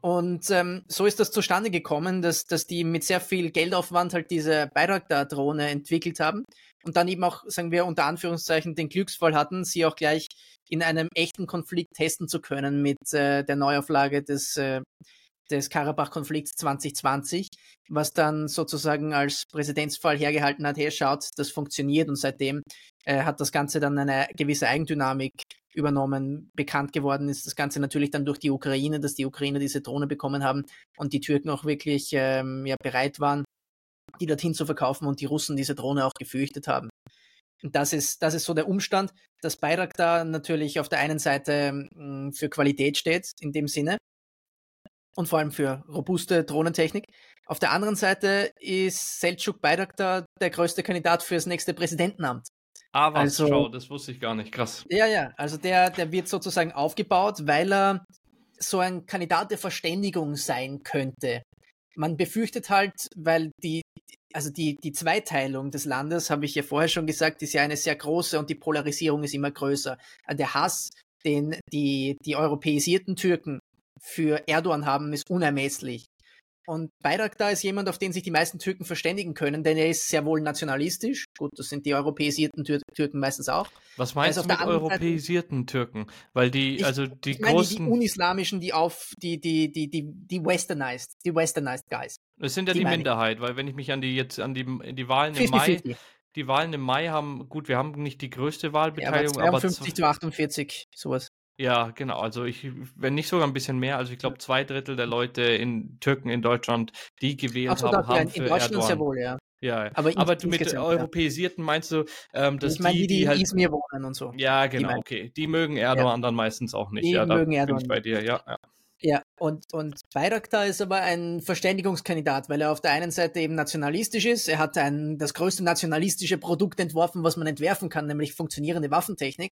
Und ähm, so ist das zustande gekommen, dass, dass die mit sehr viel Geldaufwand halt diese Bayraktar-Drohne entwickelt haben und dann eben auch, sagen wir, unter Anführungszeichen den Glücksfall hatten, sie auch gleich in einem echten Konflikt testen zu können mit äh, der Neuauflage des, äh, des Karabach-Konflikts 2020, was dann sozusagen als Präzedenzfall hergehalten hat, hey, schaut, das funktioniert und seitdem äh, hat das Ganze dann eine gewisse Eigendynamik übernommen. Bekannt geworden ist das Ganze natürlich dann durch die Ukraine, dass die Ukrainer diese Drohne bekommen haben und die Türken auch wirklich ähm, ja, bereit waren, die dorthin zu verkaufen und die Russen diese Drohne auch gefürchtet haben. Und das ist, das ist so der Umstand, dass Bayraktar natürlich auf der einen Seite mh, hm, für Qualität steht, in dem Sinne, und vor allem für robuste Drohnentechnik. Auf der anderen Seite ist Selçuk Bayraktar der größte Kandidat fürs nächste Präsidentenamt. Ah, was, also, schau, das wusste ich gar nicht, krass. Ja, ja, also der, der wird sozusagen aufgebaut, weil er so ein Kandidat der Verständigung sein könnte. Man befürchtet halt, weil die, also die, die Zweiteilung des Landes, habe ich ja vorher schon gesagt, ist ja eine sehr große und die Polarisierung ist immer größer. Der Hass, den die, die europäisierten Türken für Erdogan haben, ist unermesslich. Und Bayraktar ist jemand, auf den sich die meisten Türken verständigen können, denn er ist sehr wohl nationalistisch. Gut, das sind die europäisierten Tür Türken meistens auch. Was meinst also du mit europäisierten Türken? Weil die, ich, also die ich meine großen. Die unislamischen, die auf, die, die, die, die, die westernized, die westernized guys. Das sind ja die, die Minderheit, weil wenn ich mich an die jetzt, an die, die Wahlen im 50, Mai. 50. Die Wahlen im Mai haben, gut, wir haben nicht die größte Wahlbeteiligung, ja, aber 52 aber zu 48, sowas. Ja, genau. Also ich, wenn nicht sogar ein bisschen mehr, also ich glaube zwei Drittel der Leute in Türken in Deutschland, die gewählt so, haben, haben für in Deutschland Erdogan. Sehr wohl, ja. Ja, aber, aber du mit Europäisierten meinst du, ähm, dass ich mein, die, die, die halt, Izmir wohnen und so. Ja, genau, die okay. Die mögen Erdogan ja. dann meistens auch nicht. Die ja, mögen Erdogan. bin ich bei dir, ja. ja. Ja, und, und Bayraktar ist aber ein Verständigungskandidat, weil er auf der einen Seite eben nationalistisch ist. Er hat ein, das größte nationalistische Produkt entworfen, was man entwerfen kann, nämlich funktionierende Waffentechnik.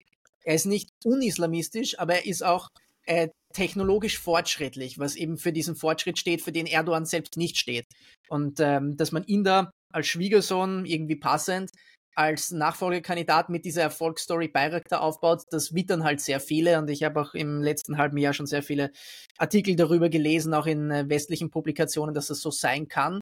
Er ist nicht unislamistisch, aber er ist auch äh, technologisch fortschrittlich, was eben für diesen Fortschritt steht, für den Erdogan selbst nicht steht. Und ähm, dass man ihn da als Schwiegersohn irgendwie passend als Nachfolgekandidat mit dieser Erfolgsstory Bayraktar aufbaut, das wittern halt sehr viele und ich habe auch im letzten halben Jahr schon sehr viele Artikel darüber gelesen, auch in äh, westlichen Publikationen, dass das so sein kann.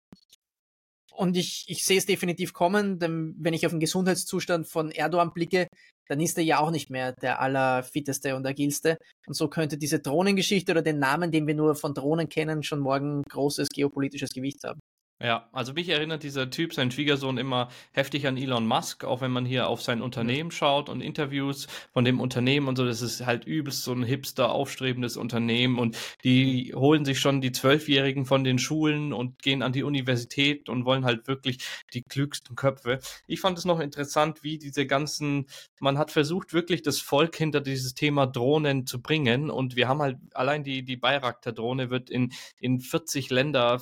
Und ich, ich sehe es definitiv kommen, denn wenn ich auf den Gesundheitszustand von Erdogan blicke, dann ist er ja auch nicht mehr der allerfitteste und agilste. Und so könnte diese Drohnengeschichte oder den Namen, den wir nur von Drohnen kennen, schon morgen großes geopolitisches Gewicht haben. Ja, also mich erinnert dieser Typ, sein Schwiegersohn, immer heftig an Elon Musk, auch wenn man hier auf sein Unternehmen schaut und Interviews von dem Unternehmen und so, das ist halt übelst so ein hipster, aufstrebendes Unternehmen und die holen sich schon die Zwölfjährigen von den Schulen und gehen an die Universität und wollen halt wirklich die klügsten Köpfe. Ich fand es noch interessant, wie diese ganzen, man hat versucht wirklich das Volk hinter dieses Thema Drohnen zu bringen und wir haben halt allein die, die Bayraktar-Drohne wird in, in 40 Länder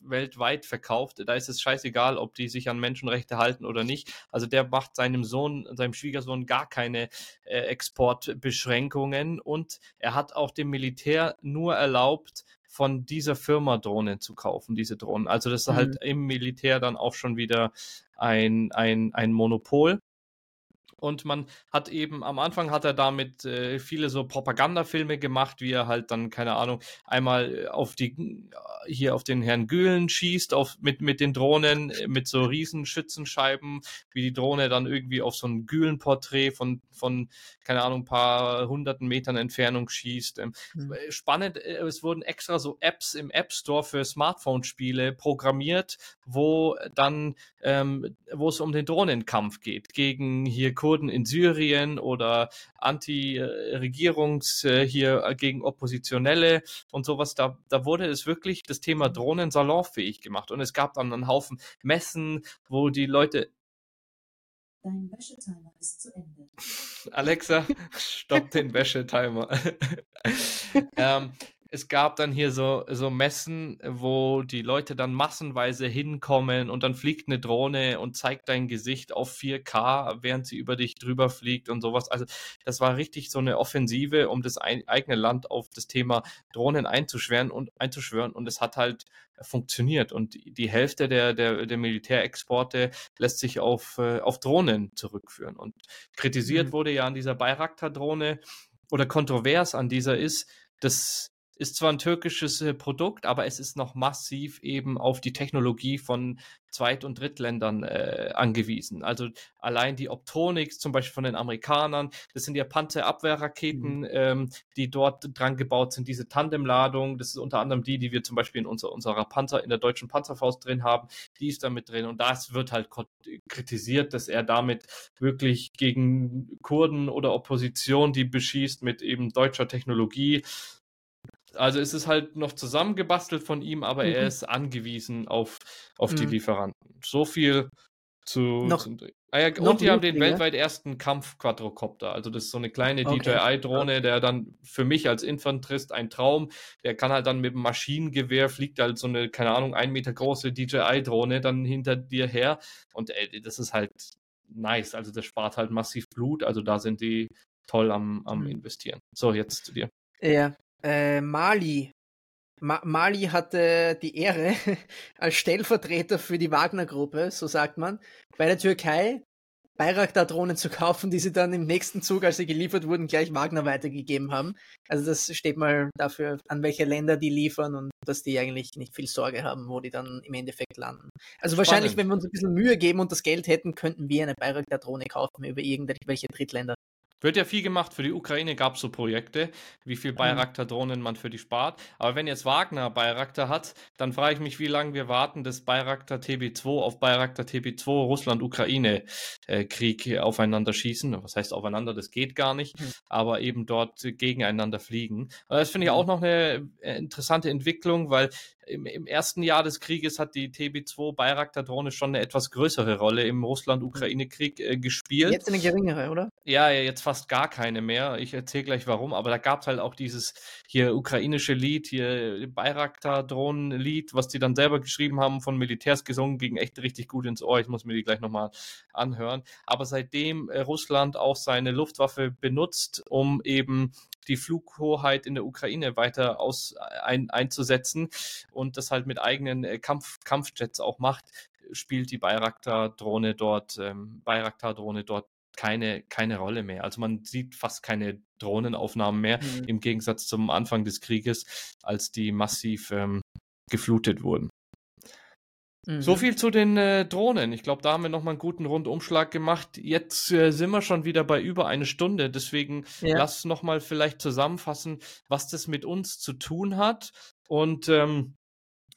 weltweit verkauft. Da ist es scheißegal, ob die sich an Menschenrechte halten oder nicht. Also der macht seinem Sohn, seinem Schwiegersohn gar keine äh, Exportbeschränkungen und er hat auch dem Militär nur erlaubt, von dieser Firma Drohnen zu kaufen, diese Drohnen. Also das ist halt mhm. halt im Militär dann auch schon wieder ein, ein, ein Monopol. Und man hat eben, am Anfang hat er damit äh, viele so Propagandafilme gemacht, wie er halt dann, keine Ahnung, einmal auf die, äh, hier auf den Herrn Gülen schießt, auf, mit, mit den Drohnen, äh, mit so riesen Schützenscheiben, wie die Drohne dann irgendwie auf so ein Gülen-Porträt von, von, keine Ahnung, ein paar hunderten Metern Entfernung schießt. Ähm, mhm. Spannend, es wurden extra so Apps im App Store für Smartphone-Spiele programmiert, wo dann, ähm, wo es um den Drohnenkampf geht, gegen hier Kurden in Syrien oder Anti-Regierungs äh, hier äh, gegen Oppositionelle und sowas. Da, da wurde es wirklich das Thema Drohnen salonfähig gemacht. Und es gab dann einen Haufen Messen, wo die Leute Dein Wäschetimer ist zu Ende. Alexa, stopp den Wäschetimer. ähm, es gab dann hier so, so Messen, wo die Leute dann massenweise hinkommen und dann fliegt eine Drohne und zeigt dein Gesicht auf 4K, während sie über dich drüber fliegt und sowas. Also das war richtig so eine Offensive, um das ein, eigene Land auf das Thema Drohnen einzuschwören und einzuschwören und es hat halt funktioniert und die Hälfte der, der, der Militärexporte lässt sich auf, äh, auf Drohnen zurückführen und kritisiert mhm. wurde ja an dieser Bayraktar-Drohne oder kontrovers an dieser ist, dass ist zwar ein türkisches äh, Produkt, aber es ist noch massiv eben auf die Technologie von Zweit- und Drittländern äh, angewiesen. Also allein die Optronics zum Beispiel von den Amerikanern, das sind ja Panzerabwehrraketen, mhm. ähm, die dort dran gebaut sind, diese Tandemladung, das ist unter anderem die, die wir zum Beispiel in unser, unserer Panzer, in der deutschen Panzerfaust drin haben, die ist damit drin und das wird halt kritisiert, dass er damit wirklich gegen Kurden oder Opposition, die beschießt mit eben deutscher Technologie, also es ist halt noch zusammengebastelt von ihm, aber mhm. er ist angewiesen auf, auf mhm. die Lieferanten. So viel zu. Noch, zum, ah ja, und die haben den weltweit ersten Kampfquadrocopter. Also das ist so eine kleine okay. DJI-Drohne, der dann für mich als Infanterist ein Traum. Der kann halt dann mit dem Maschinengewehr fliegt halt so eine, keine Ahnung, ein Meter große DJI-Drohne dann hinter dir her. Und ey, das ist halt nice. Also das spart halt massiv Blut. Also da sind die toll am, am mhm. investieren. So, jetzt zu dir. Ja, äh, Mali. Ma Mali hatte die Ehre, als Stellvertreter für die Wagner-Gruppe, so sagt man, bei der Türkei Bayraktar-Drohnen zu kaufen, die sie dann im nächsten Zug, als sie geliefert wurden, gleich Wagner weitergegeben haben. Also das steht mal dafür, an welche Länder die liefern und dass die eigentlich nicht viel Sorge haben, wo die dann im Endeffekt landen. Also Spannend. wahrscheinlich, wenn wir uns ein bisschen Mühe geben und das Geld hätten, könnten wir eine Bayraktar-Drohne kaufen über irgendwelche Drittländer. Wird ja viel gemacht. Für die Ukraine gab es so Projekte, wie viel mhm. Bayraktar-Drohnen man für die spart. Aber wenn jetzt Wagner Bayraktar hat, dann frage ich mich, wie lange wir warten, dass Bayraktar TB2 auf Bayraktar TB2 Russland-Ukraine-Krieg äh, aufeinander schießen. Was heißt aufeinander? Das geht gar nicht. Mhm. Aber eben dort gegeneinander fliegen. das finde ich auch noch eine äh, interessante Entwicklung, weil im, im, ersten Jahr des Krieges hat die TB2 Bayraktar-Drohne schon eine etwas größere Rolle im Russland-Ukraine-Krieg äh, gespielt. Jetzt eine geringere, oder? Ja, jetzt fast gar keine mehr. Ich erzähle gleich warum, aber da gab es halt auch dieses hier ukrainische Lied, hier Bayraktar-Drohnen-Lied, was die dann selber geschrieben haben, von Militärs gesungen, ging echt richtig gut ins Ohr. Ich muss mir die gleich nochmal anhören. Aber seitdem äh, Russland auch seine Luftwaffe benutzt, um eben die Flughoheit in der Ukraine weiter aus, ein, einzusetzen und das halt mit eigenen äh, Kampf, Kampfjets auch macht, spielt die Bayraktar-Drohne dort, ähm, Bayraktar-Drohne dort keine, keine Rolle mehr. Also man sieht fast keine Drohnenaufnahmen mehr mhm. im Gegensatz zum Anfang des Krieges, als die massiv ähm, geflutet wurden. So mhm. viel zu den äh, Drohnen. Ich glaube, da haben wir nochmal einen guten Rundumschlag gemacht. Jetzt äh, sind wir schon wieder bei über eine Stunde. Deswegen ja. lass nochmal vielleicht zusammenfassen, was das mit uns zu tun hat und ähm,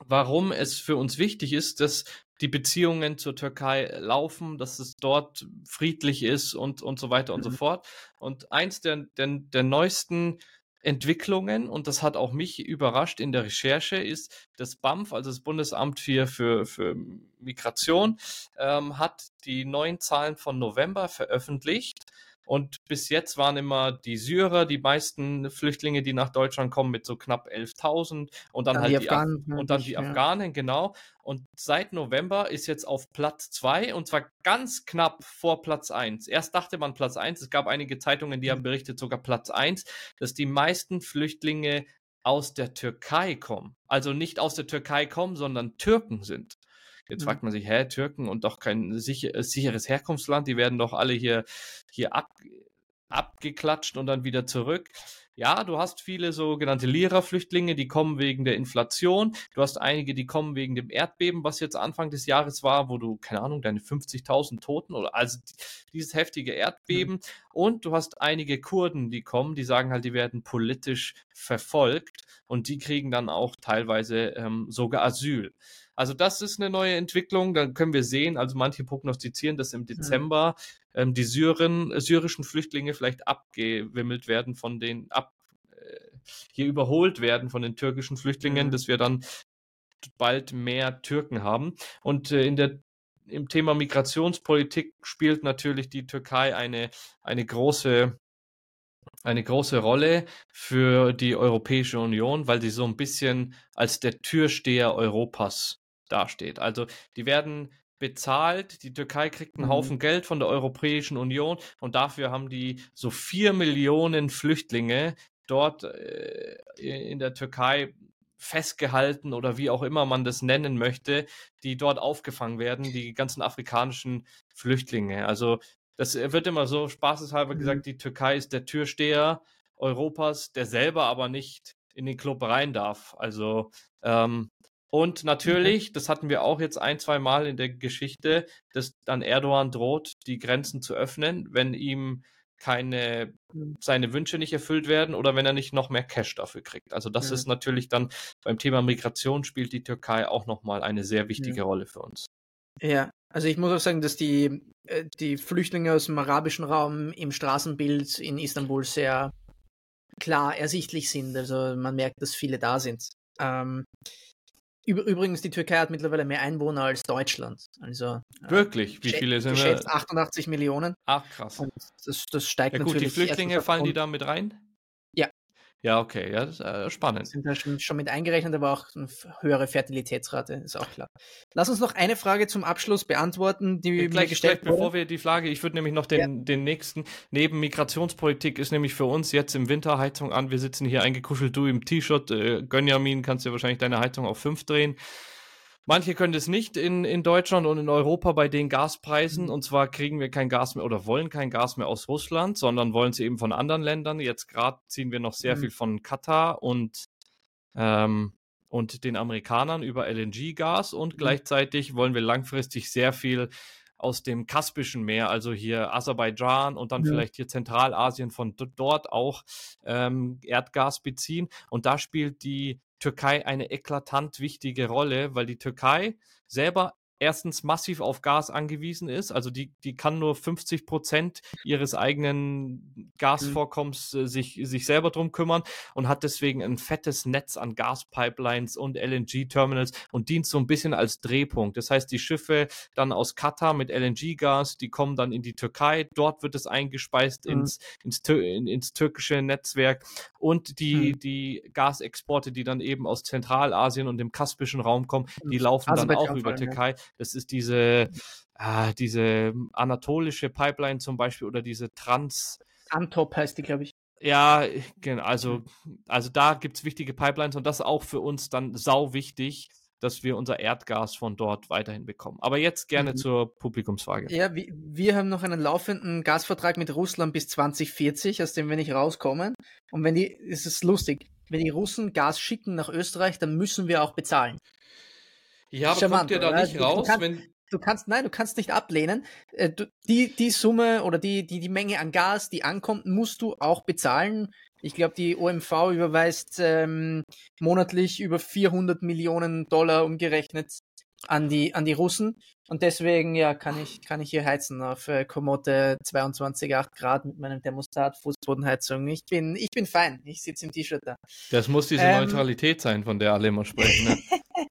warum es für uns wichtig ist, dass die Beziehungen zur Türkei laufen, dass es dort friedlich ist und, und so weiter und mhm. so fort. Und eins der, der, der neuesten Entwicklungen, und das hat auch mich überrascht in der Recherche, ist das BAMF, also das Bundesamt für, für, für Migration, ähm, hat die neuen Zahlen von November veröffentlicht. Und bis jetzt waren immer die Syrer die meisten Flüchtlinge, die nach Deutschland kommen, mit so knapp 11.000 und dann, dann halt die, Afghanen, Af und dann die. Afghanen, genau. Und seit November ist jetzt auf Platz 2 und zwar ganz knapp vor Platz 1. Erst dachte man Platz 1, es gab einige Zeitungen, die haben mhm. berichtet, sogar Platz 1, dass die meisten Flüchtlinge aus der Türkei kommen. Also nicht aus der Türkei kommen, sondern Türken sind. Jetzt mhm. fragt man sich, hä, Türken und doch kein sicher, äh, sicheres Herkunftsland, die werden doch alle hier, hier ab, abgeklatscht und dann wieder zurück. Ja, du hast viele sogenannte Lira-Flüchtlinge, die kommen wegen der Inflation. Du hast einige, die kommen wegen dem Erdbeben, was jetzt Anfang des Jahres war, wo du, keine Ahnung, deine 50.000 Toten oder also dieses heftige Erdbeben. Mhm. Und du hast einige Kurden, die kommen, die sagen halt, die werden politisch verfolgt und die kriegen dann auch teilweise ähm, sogar Asyl. Also das ist eine neue Entwicklung. Dann können wir sehen, also manche prognostizieren, dass im mhm. Dezember ähm, die Syren, äh, syrischen Flüchtlinge vielleicht abgewimmelt werden von den, ab, äh, hier überholt werden von den türkischen Flüchtlingen, mhm. dass wir dann bald mehr Türken haben. Und äh, in der im Thema Migrationspolitik spielt natürlich die Türkei eine, eine große eine große Rolle für die Europäische Union, weil sie so ein bisschen als der Türsteher Europas dasteht. Also die werden bezahlt, die Türkei kriegt einen mhm. Haufen Geld von der Europäischen Union und dafür haben die so vier Millionen Flüchtlinge dort äh, in der Türkei festgehalten oder wie auch immer man das nennen möchte, die dort aufgefangen werden, die ganzen afrikanischen Flüchtlinge. Also das wird immer so spaßeshalber mhm. gesagt, die Türkei ist der Türsteher Europas, der selber aber nicht in den Club rein darf. Also ähm, und natürlich, das hatten wir auch jetzt ein, zwei Mal in der Geschichte, dass dann Erdogan droht, die Grenzen zu öffnen, wenn ihm keine mhm. seine Wünsche nicht erfüllt werden oder wenn er nicht noch mehr Cash dafür kriegt. Also das ja. ist natürlich dann beim Thema Migration spielt die Türkei auch nochmal eine sehr wichtige ja. Rolle für uns. Ja, also ich muss auch sagen, dass die, äh, die Flüchtlinge aus dem arabischen Raum im Straßenbild in Istanbul sehr klar ersichtlich sind. Also man merkt, dass viele da sind. Ähm, Übrigens, die Türkei hat mittlerweile mehr Einwohner als Deutschland. Also, äh, Wirklich? Wie viele sind geschätzt 88 Millionen. Ach, krass. Und das, das steigt ja, gut, natürlich. Die Flüchtlinge fallen die da mit rein? Ja. Okay, ja, das ist äh, spannend. Sind da schon, schon mit eingerechnet, aber auch eine höhere Fertilitätsrate, ist auch klar. Lass uns noch eine Frage zum Abschluss beantworten, die ja, gleich, mir gestellt gleich. Bevor wir die Frage, ich würde nämlich noch den, ja. den nächsten, neben Migrationspolitik ist nämlich für uns jetzt im Winter Heizung an. Wir sitzen hier eingekuschelt, du im T-Shirt, äh, Gönjamin, kannst du wahrscheinlich deine Heizung auf 5 drehen. Manche können das nicht in, in Deutschland und in Europa bei den Gaspreisen. Mhm. Und zwar kriegen wir kein Gas mehr oder wollen kein Gas mehr aus Russland, sondern wollen es eben von anderen Ländern. Jetzt gerade ziehen wir noch sehr mhm. viel von Katar und, ähm, und den Amerikanern über LNG-Gas und mhm. gleichzeitig wollen wir langfristig sehr viel aus dem Kaspischen Meer, also hier Aserbaidschan und dann ja. vielleicht hier Zentralasien von dort auch ähm, Erdgas beziehen. Und da spielt die Türkei eine eklatant wichtige Rolle, weil die Türkei selber erstens massiv auf Gas angewiesen ist. Also die, die kann nur 50 Prozent ihres eigenen Gasvorkommens äh, sich, sich selber drum kümmern und hat deswegen ein fettes Netz an Gaspipelines und LNG-Terminals und dient so ein bisschen als Drehpunkt. Das heißt, die Schiffe dann aus Katar mit LNG-Gas, die kommen dann in die Türkei. Dort wird es eingespeist mhm. ins, ins, in, ins türkische Netzwerk und die, mhm. die Gasexporte, die dann eben aus Zentralasien und dem kaspischen Raum kommen, die laufen also dann auch über Türkei. Ja. Das ist diese, äh, diese anatolische Pipeline zum Beispiel oder diese Trans. Antop heißt die, glaube ich. Ja, genau. Also, also da gibt es wichtige Pipelines und das ist auch für uns dann sau wichtig, dass wir unser Erdgas von dort weiterhin bekommen. Aber jetzt gerne mhm. zur Publikumsfrage. Ja, wir, wir haben noch einen laufenden Gasvertrag mit Russland bis 2040, aus dem wir nicht rauskommen. Und wenn die, es ist lustig, wenn die Russen Gas schicken nach Österreich, dann müssen wir auch bezahlen. Ja, aber Charmant, kommt ihr da oder? nicht raus, du kannst, wenn. Du kannst, nein, du kannst nicht ablehnen. Äh, die, die Summe oder die, die, die Menge an Gas, die ankommt, musst du auch bezahlen. Ich glaube, die OMV überweist ähm, monatlich über 400 Millionen Dollar umgerechnet an die, an die Russen. Und deswegen, ja, kann ich, kann ich hier heizen auf äh, Komote 22,8 Grad mit meinem Thermostat, Fußbodenheizung. Ich bin, ich bin fein. Ich sitze im T-Shirt da. Das muss diese ähm, Neutralität sein, von der alle immer sprechen. Ne?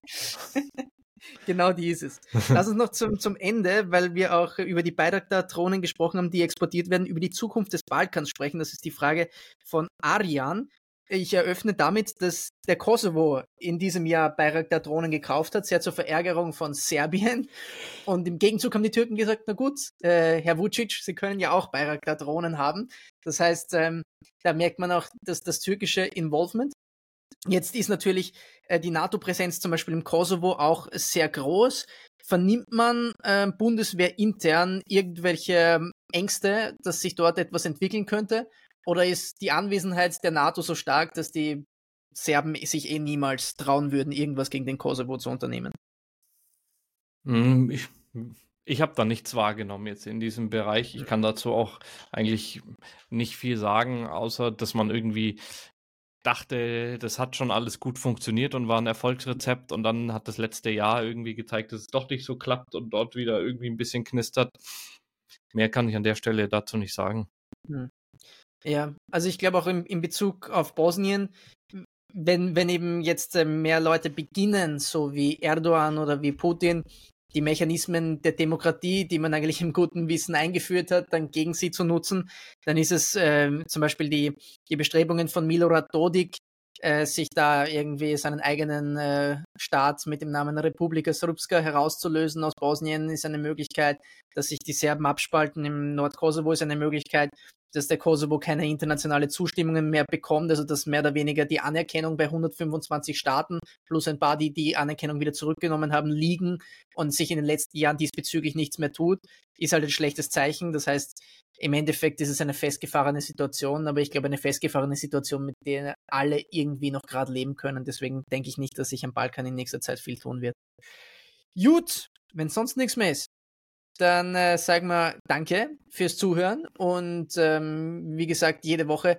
genau die ist es. Lass uns noch zum, zum Ende, weil wir auch über die Bayraktar-Drohnen gesprochen haben, die exportiert werden, über die Zukunft des Balkans sprechen. Das ist die Frage von Arian. Ich eröffne damit, dass der Kosovo in diesem Jahr Bayraktar-Drohnen gekauft hat, sehr zur Verärgerung von Serbien. Und im Gegenzug haben die Türken gesagt, na gut, äh, Herr Vucic, Sie können ja auch Bayraktar-Drohnen haben. Das heißt, ähm, da merkt man auch dass das türkische Involvement. Jetzt ist natürlich äh, die NATO-Präsenz zum Beispiel im Kosovo auch sehr groß. Vernimmt man äh, Bundeswehr intern irgendwelche Ängste, dass sich dort etwas entwickeln könnte? Oder ist die Anwesenheit der NATO so stark, dass die Serben sich eh niemals trauen würden, irgendwas gegen den Kosovo zu unternehmen? Hm, ich, ich habe da nichts wahrgenommen jetzt in diesem Bereich. Ich kann dazu auch eigentlich nicht viel sagen, außer dass man irgendwie dachte, das hat schon alles gut funktioniert und war ein Erfolgsrezept und dann hat das letzte Jahr irgendwie gezeigt, dass es doch nicht so klappt und dort wieder irgendwie ein bisschen knistert. Mehr kann ich an der Stelle dazu nicht sagen. Hm. Ja, also ich glaube auch in, in Bezug auf Bosnien, wenn, wenn eben jetzt äh, mehr Leute beginnen, so wie Erdogan oder wie Putin, die Mechanismen der Demokratie, die man eigentlich im guten Wissen eingeführt hat, dann gegen sie zu nutzen, dann ist es äh, zum Beispiel die, die Bestrebungen von Milorad Dodik, äh, sich da irgendwie seinen eigenen äh, Staat mit dem Namen Republika Srpska herauszulösen aus Bosnien ist eine Möglichkeit, dass sich die Serben abspalten im Nordkosovo ist eine Möglichkeit, dass der Kosovo keine internationale Zustimmungen mehr bekommt, also dass mehr oder weniger die Anerkennung bei 125 Staaten plus ein paar, die die Anerkennung wieder zurückgenommen haben, liegen und sich in den letzten Jahren diesbezüglich nichts mehr tut, ist halt ein schlechtes Zeichen. Das heißt, im Endeffekt ist es eine festgefahrene Situation, aber ich glaube eine festgefahrene Situation, mit der alle irgendwie noch gerade leben können. Deswegen denke ich nicht, dass sich am Balkan in nächster Zeit viel tun wird. Gut, wenn sonst nichts mehr ist, dann äh, sagen wir Danke fürs Zuhören und ähm, wie gesagt, jede Woche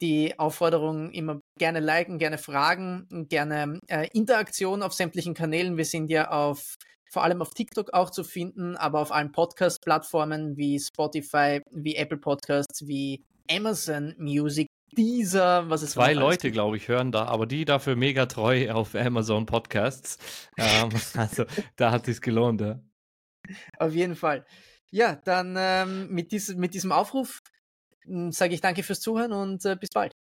die Aufforderung immer gerne liken, gerne fragen, gerne äh, Interaktion auf sämtlichen Kanälen. Wir sind ja auf vor allem auf TikTok auch zu finden, aber auf allen Podcast-Plattformen wie Spotify, wie Apple Podcasts, wie Amazon Music, dieser, was es Zwei Leute, glaube ich, hören da, aber die dafür mega treu auf Amazon Podcasts. ähm, also da hat es gelohnt, ja. Auf jeden Fall. Ja, dann ähm, mit, dies, mit diesem Aufruf hm, sage ich danke fürs Zuhören und äh, bis bald.